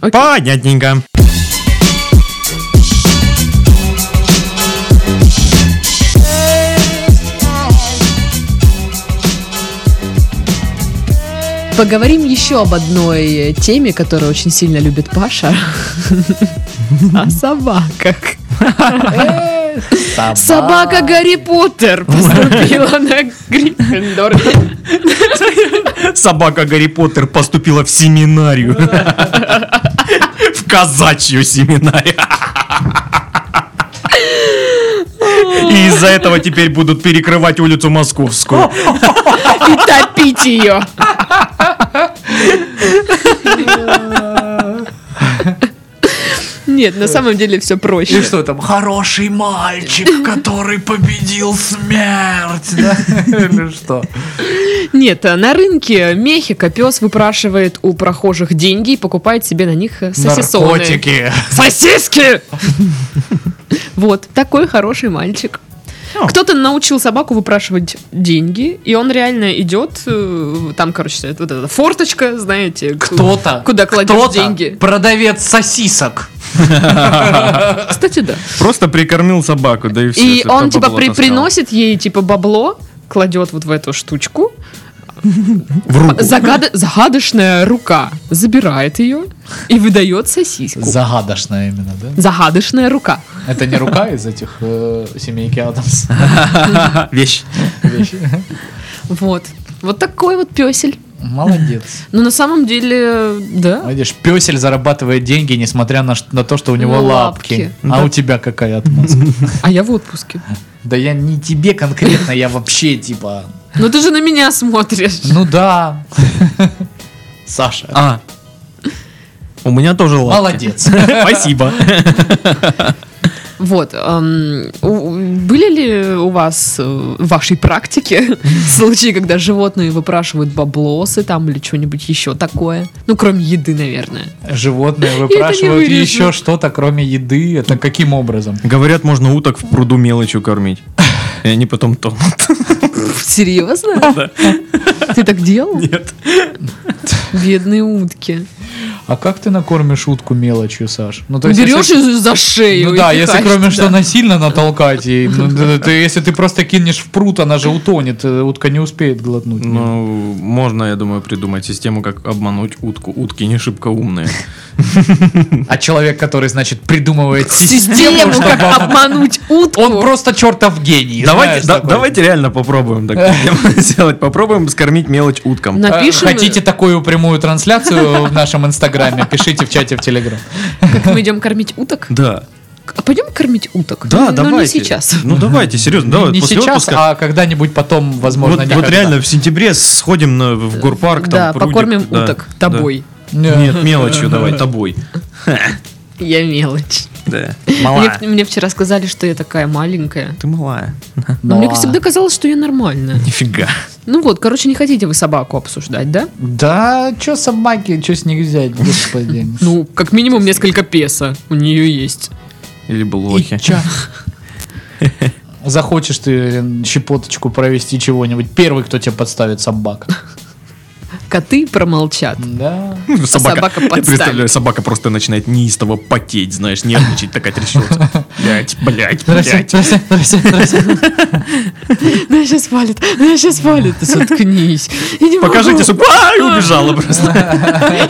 Понятненько. Поговорим еще об одной теме, которую очень сильно любит Паша. О собаках. Собака Гарри Поттер поступила на Гриффиндор. Собака Гарри Поттер поступила в семинарию. В казачью семинарию. И из-за этого теперь будут перекрывать улицу Московскую. И топить ее. Нет, на самом деле все И проще. что там? Хороший мальчик, который победил смерть. да? Или что? Нет, а на рынке Мехико пес выпрашивает у прохожих деньги и покупает себе на них сосисоны. Наркотики. Сосиски! Вот, такой хороший мальчик. Кто-то научил собаку выпрашивать деньги, и он реально идет, э, там, короче, вот эта форточка, знаете, Кто-то. куда кладешь кто-то деньги. Продавец сосисок. Кстати, да. Просто прикормил собаку, да и все. И он, типа, при- приносит ей, типа, бабло, кладет вот в эту штучку, в руку. загада- загадочная рука забирает ее и выдает сосиску. Загадочная именно, да? Загадочная рука. Это не рука из этих э, семейки Адамс. Вещь. Вот. Вот такой вот песель. Молодец. Но на самом деле, да. Видишь, песель зарабатывает деньги, несмотря на, на то, что у него Ну, лапки. лапки. А у тебя какая отмазка? А я в отпуске. Да я не тебе конкретно, я вообще типа... Ну ты же на меня смотришь. Ну да. Саша. А. У меня тоже лапки. Молодец. Спасибо. Вот. эм, были ли у вас э, в вашей практике случаи, когда животные выпрашивают баблосы там или что-нибудь еще такое? Ну, кроме еды, наверное. Животные выпрашивают еще что-то, кроме еды. Это каким образом? Говорят, можно уток в пруду мелочью кормить. И они потом тонут. Серьезно? Ты так делал? Нет. Бедные утки. А как ты накормишь утку мелочью, Саш? Ну, то есть, Берешь если- и за шею. Ну да, и если пихаешь кроме туда. что насильно натолкать ей, ну, да, ты- если ты просто кинешь в пруд, она же утонет, э, утка не успеет глотнуть. Ну, можно, я думаю, придумать систему, как обмануть утку. Утки не шибко умные. А человек, который, значит, придумывает систему, как об- обмануть утку. Он просто чертов гений. Давайте, да- реально попробуем так сделать. Попробуем скормить мелочь уткам. Напишем- Хотите такую прямую трансляцию в нашем инстаграме? Пишите в чате в Телеграм. Как мы идем кормить уток? Да. А пойдем кормить уток? Да, Ну, давайте. Ну, не сейчас. Ну, давайте, серьезно, давай, Не после сейчас, отпуска. а когда-нибудь потом, возможно, Вот, вот реально в сентябре сходим на- в горпарк, Да, там прудик, покормим да, уток да. тобой. Нет, мелочью давай, тобой. Я мелочь. Да. Мне, мне вчера сказали, что я такая маленькая. Ты малая. Но мне Да. всегда казалось, что я нормальная. Нифига. Ну вот, короче, не хотите вы собаку обсуждать, да? Да, что собаки, что с них взять, господи. Ну, как минимум несколько песо у нее есть. Или блохи. Захочешь ты щепоточку провести чего-нибудь, первый, кто тебе подставит собака. Коты промолчат. Да. собака я подставит. представляю, собака просто начинает неистово потеть, знаешь, нервничать, такая трясется. Блять, блять, блять. Ну, я сейчас валит, ну, я сейчас валит. Ты соткнись. Я не могу. Покажите, суп, а, и убежала просто.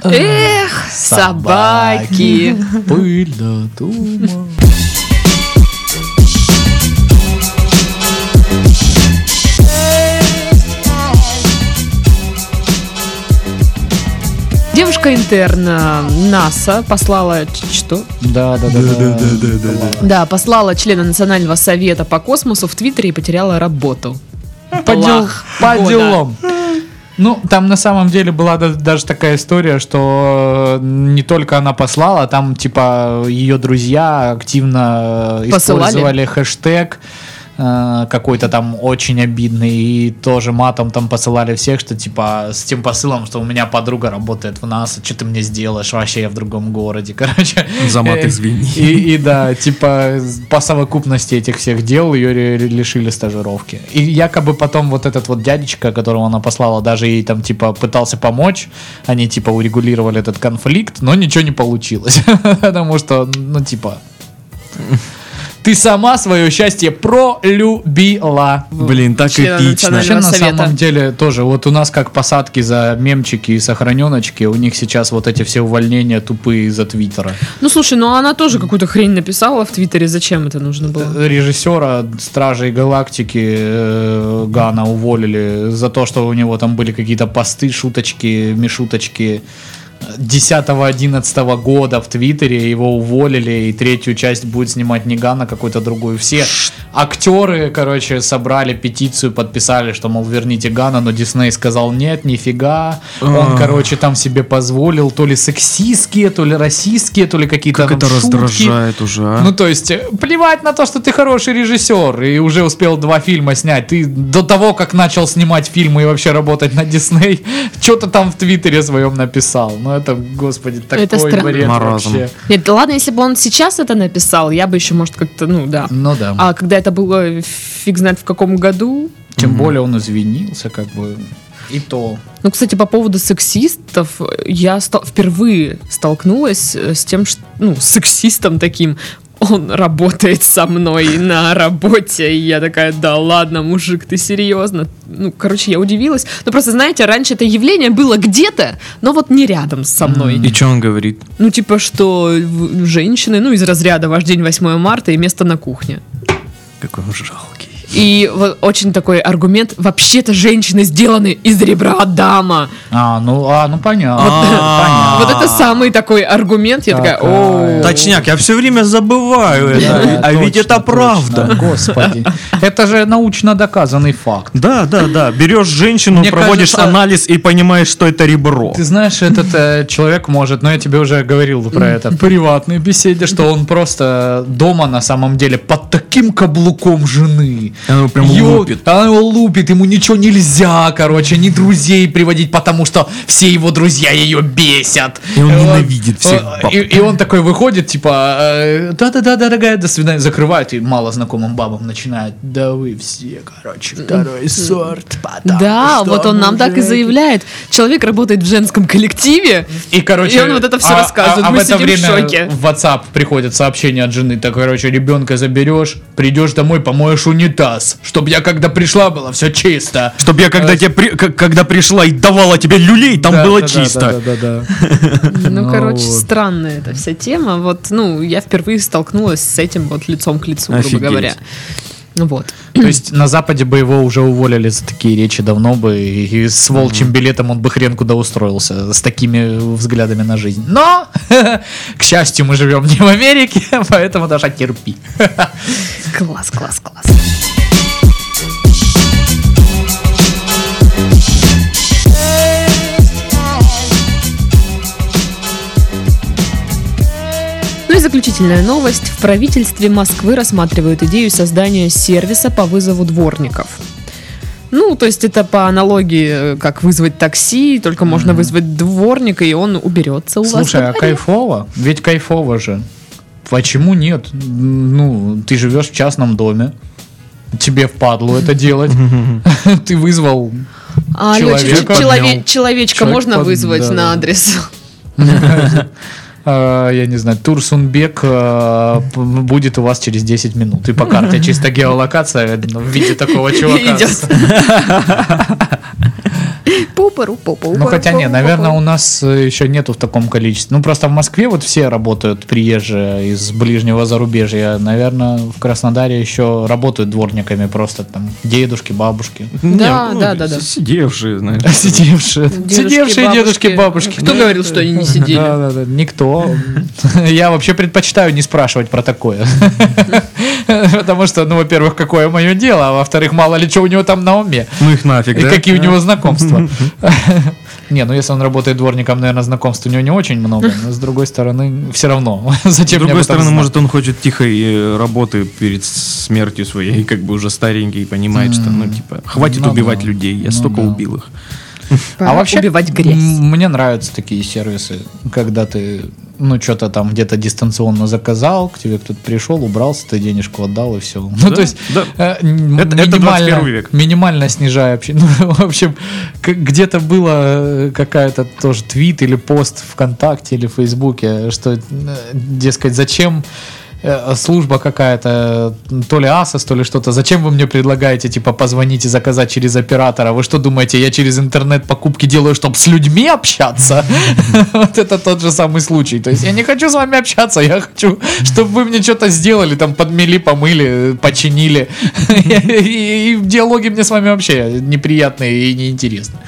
Эх, собаки. Пыль да туман. Девушка-интерн э, НАСА послала... Что? Да, да, да, да, Да, послала члена Национального совета по космосу в Твиттере и потеряла работу. По, дел- по делам. Ну, там на самом деле была да- даже такая история, что э, не только она послала, там типа ее друзья активно э, Посылали? использовали хэштег какой-то там очень обидный и тоже матом там посылали всех, что типа с тем посылом, что у меня подруга работает в НАСА, что ты мне сделаешь, вообще я в другом городе, короче. За мат Э, извини. И, и да, типа по совокупности этих всех дел ее лишили стажировки. И якобы потом вот этот вот дядечка, которого она послала, даже ей там типа пытался помочь, они типа урегулировали этот конфликт, но ничего не получилось. Потому что, ну типа, ты сама свое счастье пролюбила. Блин, так Члена эпично. Вообще, на совета. самом деле, тоже, вот у нас как посадки за мемчики и сохраненочки, у них сейчас вот эти все увольнения тупые из-за Твиттера. Ну, слушай, ну она тоже какую-то хрень написала в Твиттере. Зачем это нужно было? режиссера Стражей Галактики э, Гана уволили за то, что у него там были какие-то посты, шуточки, мишуточки 10-11 года в Твиттере, его уволили, и третью часть будет снимать не Ган, а какой-то другой. Все актеры, короче, собрали петицию, подписали, что, мол, верните Гана, но Дисней сказал, нет, нифига. Он, Ах. короче, там себе позволил то ли сексистские, то ли расистские, то ли какие-то Как это шутки. раздражает уже, а? Ну, то есть, э, плевать на то, что ты хороший режиссер и уже успел два фильма снять. Ты до того, как начал снимать фильмы и вообще работать на Дисней, что-то там в Твиттере своем написал. Ну, это, господи, такой Это бред Маразм. вообще. Нет, да ладно, если бы он сейчас это написал, я бы еще, может, как-то, ну да. Ну да. А когда это было фиг знает в каком году. Тем более он извинился, как бы. И то. Ну, кстати, по поводу сексистов, я ста- впервые столкнулась э, с тем, что, ну, с сексистом таким. Он работает со мной на работе. И я такая, да ладно, мужик, ты серьезно? Ну, короче, я удивилась. Ну, просто, знаете, раньше это явление было где-то, но вот не рядом со мной. И что он говорит? Ну, типа, что женщины, ну, из разряда ваш день 8 марта и место на кухне. Какой он жалкий. И вот очень такой аргумент. Вообще-то женщины сделаны из ребра Адама. А, ну, а, ну понятно. А. Вот это самый такой аргумент. Я такая, о Точняк, я все время забываю это. А ведь это правда. Господи. Это же научно доказанный факт. Да, да, да. Берешь женщину, проводишь анализ и понимаешь, что это ребро. Ты знаешь, этот э, человек может, но я тебе уже говорил про это в приватной беседе, что он просто дома на самом деле под таким каблуком жены. Она прям Его- лупит. Она его лупит, ему ничего нельзя, короче, ни друзей приводить, потому что все его друзья ее бесят. И он Э, ненавидит всех э, баб. И, и он такой выходит, типа, э, да-да-да, дорогая, до свидания, закрывает, и мало знакомым бабам начинает, да вы все, короче, второй сорт, Да, вот он нам так и мужики». заявляет. Человек работает в женском коллективе. И, короче, И он вот это всё а- рассказывает, а- а мы в это сидим в время шоке. в WhatsApp приходит сообщение от жены, так, короче, ребенка заберешь, придешь домой, помоешь унитаз, чтобы я когда пришла было все чисто. Чтоб я когда, тебе при- когда пришла и давала тебе люлей, там Да, было да, чисто. да, да, да, да. Ну, Ну короче, вот. странная эта вся тема. Вот, ну, я впервые столкнулась с этим вот лицом к лицу, грубо Офигеть. говоря. Вот. То есть на Западе бы его уже уволили за такие речи давно бы, и, и с волчьим билетом он бы хрен куда устроился, с такими взглядами на жизнь. Но, к счастью, мы живем не в Америке, поэтому даже терпи. Класс, класс, класс. И заключительная новость. В правительстве Москвы рассматривают идею создания сервиса по вызову дворников. Ну, то есть это по аналогии, э, как вызвать такси, только можно вызвать дворника, и он уберется у вас. Слушай, а кайфово? Ведь кайфово же. Почему нет? Ну, ты живешь в частном доме, тебе впадлу это делать. Ты вызвал А, Человека человечка можно вызвать на адрес? э, я не знаю, Турсунбек э, п- будет у вас через 10 минут. И по карте чисто геолокация ну, в виде такого чувака. Пупару, попу, Ну хотя нет, наверное, у нас э, еще нету в таком количестве. Ну просто в Москве вот все работают приезжие из ближнего зарубежья. Наверное, в Краснодаре еще работают дворниками просто там дедушки, бабушки. Да, Не, да, да, да. Сидевшие, знаешь. Сидевшие, Дедушки, сидевшие дедушки, бабушки. Кто говорил, что они не сидели? Да, да, да, никто. Я вообще предпочитаю не спрашивать про такое. Потому что, ну, во-первых, какое мое дело, а во-вторых, мало ли что у него там на уме. Ну их нафиг, И да? какие у него знакомства. Не, ну если он работает дворником, наверное, знакомств у него не очень много, но с другой стороны, все равно. С Зачем об другой стороны, может, он хочет тихой э, работы перед смертью своей, как бы уже старенький, и понимает, что, ну, типа, хватит Ну убивать людей, я Ну столько убил их. А вообще убивать грязь. Мне нравятся такие сервисы, когда ты ну что-то там где-то дистанционно заказал, к тебе кто-то пришел, убрался, ты денежку отдал и все. Ну Да, то есть да. э, Это- это минимально, 21 век. минимально снижая вообще. Ну, в общем, где-то было э, какая-то тоже твит или пост ВКонтакте или в Фейсбуке, что, э, дескать, зачем служба какая-то, то ли Асос, то ли что-то. Зачем вы мне предлагаете, типа, позвонить и заказать через оператора? Вы что думаете, я через интернет покупки делаю, чтобы с людьми общаться? Вот это тот же самый случай. То есть я не хочу с вами общаться, я хочу, чтобы вы мне что-то сделали, там, подмели, помыли, починили. И диалоги мне с вами вообще неприятные и неинтересны.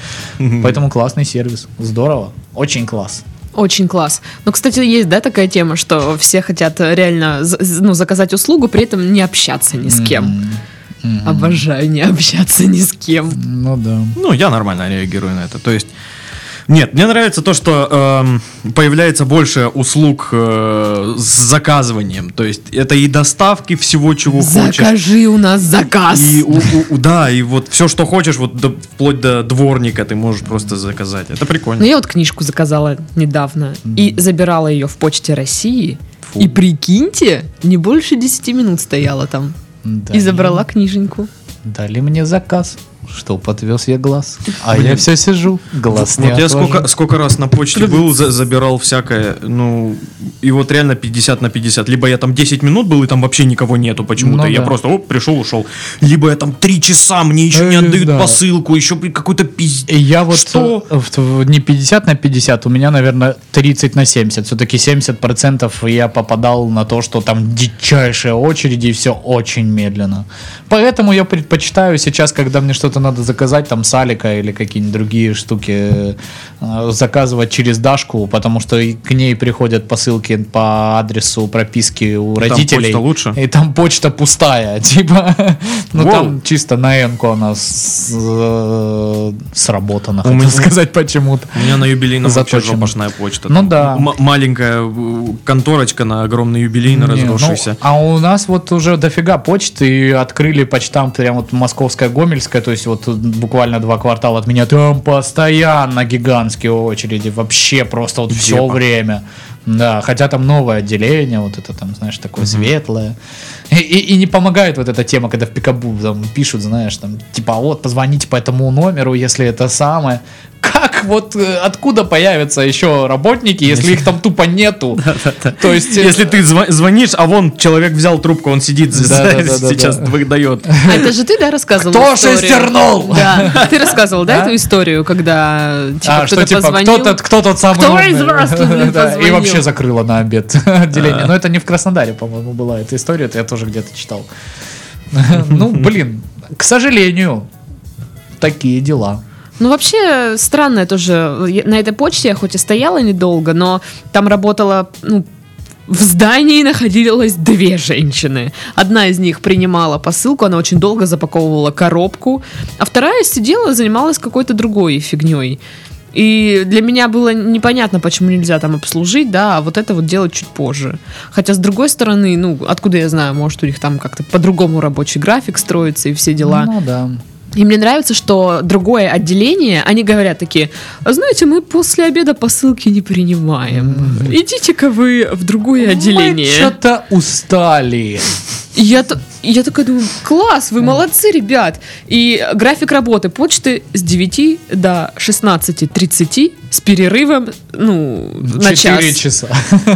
Поэтому классный сервис. Здорово. Очень класс. Очень класс. Ну, кстати, есть, да, такая тема, что все хотят реально ну, заказать услугу, при этом не общаться ни с кем. Обожаю не общаться ни с кем. Ну да. Ну, я нормально реагирую на это. То есть, нет, мне нравится то, что эм, появляется больше услуг э, с заказыванием. То есть, это и доставки всего, чего хочешь. Закажи у нас заказ. И у- у- да, и вот все, что хочешь, вот до- вплоть до дворника ты можешь просто заказать. Это прикольно. Ну, я вот книжку заказала недавно и забирала ее в Почте России. Фу. И прикиньте, не больше 10 минут стояла там. Да. И забрала книженьку. Дали мне заказ, что подвез я глаз. А я все сижу, глаз не Вот я отвожу. сколько, сколько раз на почте был, за- забирал всякое, ну, и вот реально 50 на 50. Либо я там 10 минут был, и там вообще никого нету почему-то. Ну я да. просто, оп, пришел, ушел. Либо я там 3 часа, мне еще не Э, отдают да. посылку, еще какой-то пиздец. Я вот Что? в- в- не 50 на 50, у меня, наверное, 30 на 70. Все-таки 70% я попадал на то, что там дичайшие очереди и все очень медленно. Поэтому я предпочитаю сейчас, когда мне что-то надо заказать, там салика или какие-нибудь другие штуки, э, заказывать через Дашку, потому что к ней приходят посылки по адресу прописки у Там родителей. почта лучше? И там почта пустая, типа, ну Воу. там чисто на энку она с- э, сработана, У меня- сказать почему-то. У меня на юбилейном вообще жопошная почта. Ну Там да. м- маленькая э, конторочка на огромный юбилейный Не, ну, разросшийся. а у нас вот уже дофига почты и открыли почтам прям вот московская, гомельская, то есть вот буквально два квартала от меня, там постоянно гигантские очереди, вообще просто вот все время. Да, хотя там новое отделение, вот это там, знаешь, такое светлое. И, и- и не помогает вот эта тема, когда в Пикабу там пишут, знаешь, там, типа, вот, позвоните по этому номеру, если это самое. Как вот, э, откуда появятся еще работники, если их там тупо нету? То есть... э, Если ты звонишь, а вон человек взял трубку, он сидит, сейчас выдает. А это же ты, да, рассказывал Кто шестернул? Да, ты рассказывал, да, А? эту историю, когда типа, А, что кто-то типа, позвонил? кто тот, самый Кто из вас И вообще закрыла на обед отделение. Но это не в Краснодаре, по-моему, была эта история, это я тоже где-то читал. Ну, блин, к сожалению, такие дела. Ну, вообще, странное тоже. Я- На этой почте я хоть и стояла недолго, но там работала, ну, в здании находилось две женщины. Одна из них принимала посылку, она очень долго запаковывала коробку, а вторая сидела, занималась какой-то другой фигней. И для меня было непонятно, почему нельзя там обслужить, да, а вот это вот делать чуть позже. Хотя, с другой стороны, ну, откуда я знаю, может, у них там как-то по-другому рабочий график строится и все дела. Ну да. И мне нравится, что другое отделение, они говорят такие, «А знаете, мы после обеда посылки не принимаем. Идите-ка вы в другое Мы отделение. что-то устали. И я, т- И я такая думаю, класс, вы молодцы, ребят. И график работы почты с 9 до 16.30 с перерывом, ну, на час. 4 часа.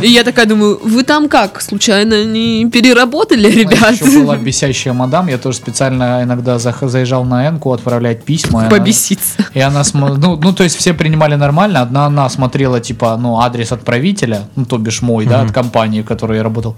И я такая думаю, вы там как, случайно не переработали, ребят? Еще была бесящая мадам, я тоже специально иногда заезжал на Энку отправлять письма. Побеситься. И она, ну, ну, то есть все принимали нормально, одна она смотрела, типа, ну, адрес отправителя, ну, то бишь мой, да, от компании, в которой я работал.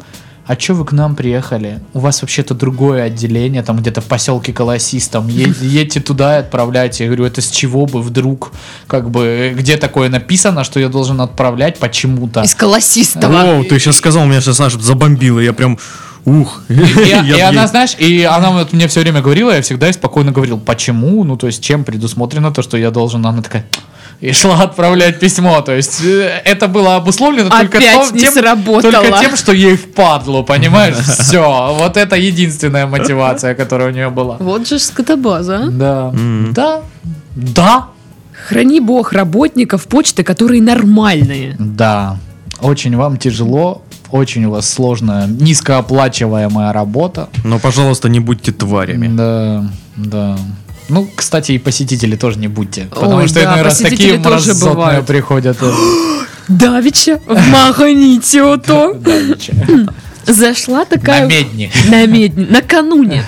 А чё вы к нам приехали? У вас вообще-то другое отделение, там где-то в поселке Колосис, там е- едьте туда и отправляйте. Я говорю, это с чего бы вдруг, как бы, где такое написано, что я должен отправлять почему-то? Из колосистого. Воу, ты сейчас сказал, меня сейчас аж забомбило, я прям, ух. И, Я и она, ей. знаешь, и она вот мне все время говорила, я всегда спокойно говорил, почему, ну, то есть, чем предусмотрено то, что я должен, она такая, и шла отправлять письмо, то есть, э, это было обусловлено только, не тем, сработало. только тем, что ей впадло, понимаешь, все, вот это единственная мотивация, которая у нее была. Вот же скотобаза. а. Да, да, да, Храни бог работников почты, которые нормальные. да, очень вам тяжело, очень у вас сложная, низкооплачиваемая работа, Но, пожалуйста, не будьте тварями. Да, да. Ну, кстати, и посетители тоже не будьте. Потому Ой, что да, иной раз такие тоже мразотные приходят. Давича в Магните ото. Зашла На такая... медне. На медне. Накануне.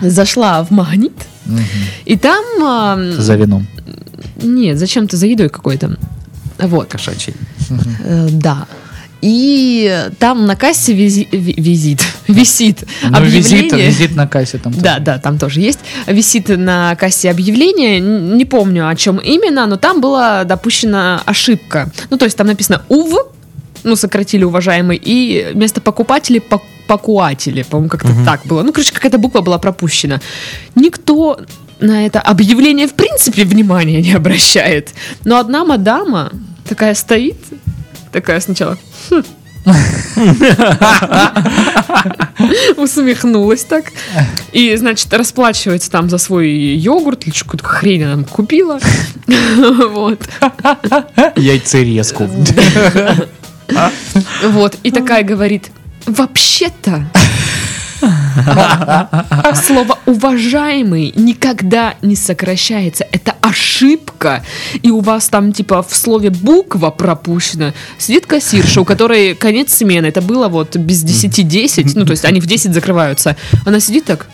Зашла в Магнит. И там... а, За вином. Нет, зачем-то за едой какой-то. Вот. Кошачий. Э, Да. И там на кассе визи- ви- визит, висит Ну, визит, объявление. визит на кассе там. Да, да, там тоже есть. Висит на кассе объявление. Не помню, о чем именно, но там была допущена ошибка. Ну, то есть там написано УВ, ну, сократили уважаемый, и вместо покупателей пок- покуатели. По-моему, как-то так было. Ну, короче, какая-то буква была пропущена. Никто на это объявление в принципе внимания не обращает. Но одна мадама такая стоит, такая сначала усмехнулась так. И, значит, расплачивается там за свой йогурт или какую-то хрень она там купила. Вот. Яйцерезку. Вот. И такая говорит, вообще-то слово уважаемый никогда не сокращается. Это ошибка. И у вас там типа в слове буква пропущена. Сидит кассирша, у которой конец смены. Это было вот без 10-10. Ну, то есть они в 10 закрываются. Она сидит так.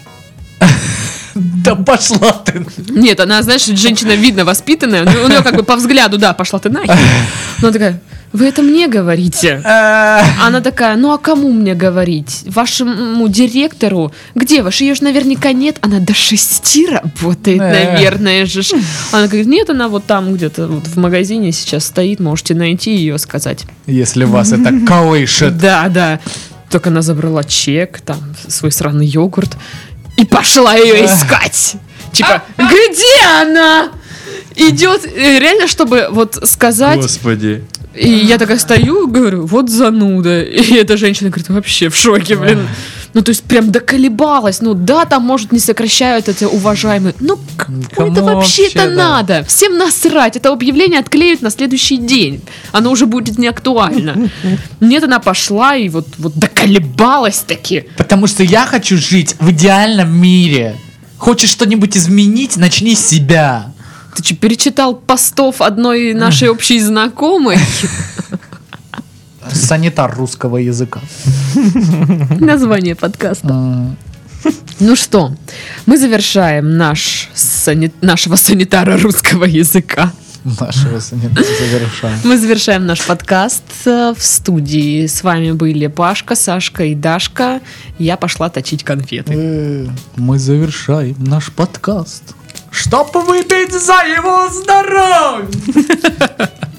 Да пошла ты. Нет, она, знаешь, женщина видно воспитанная. У нее как бы по взгляду, да, пошла ты нахер. Но она такая, вы это мне говорите? Она такая, ну а кому мне говорить? Вашему директору? Где ваш? Ее же наверняка нет. Она до шести работает, Э. наверное же. ж». Она говорит, нет, она вот там где-то вот в магазине сейчас стоит, можете найти ее сказать. Если вас это колышет. Да, да. Только она забрала чек, там, свой сраный йогурт, и пошла ее искать. Типа, где она? Идет, э, реально, чтобы вот сказать, Господи. и я такая стою, говорю, вот зануда. И эта женщина говорит, вообще в шоке, блин. Ну, то есть прям доколебалась. Ну, да, там, может, не сокращают это уважаемые. Ну, кому Кому это вообще вообще, это да. надо? Всем насрать. Это объявление отклеют на следующий день. Оно уже будет не актуально. Нет, она пошла и вот, вот доколебалась таки. Потому что я хочу жить в идеальном мире. Хочешь что-нибудь изменить, начни с себя. Ты что, перечитал постов одной нашей общей знакомой? Санитар русского языка. Название подкаста. Ну что, мы завершаем наш сани- нашего санитара русского языка. Нашего санитара завершаем. Мы завершаем наш подкаст э, в студии. С вами были Пашка, Сашка и Дашка. Я пошла точить конфеты. Э, Мы завершаем наш подкаст. Чтоб выпить за его здоровье!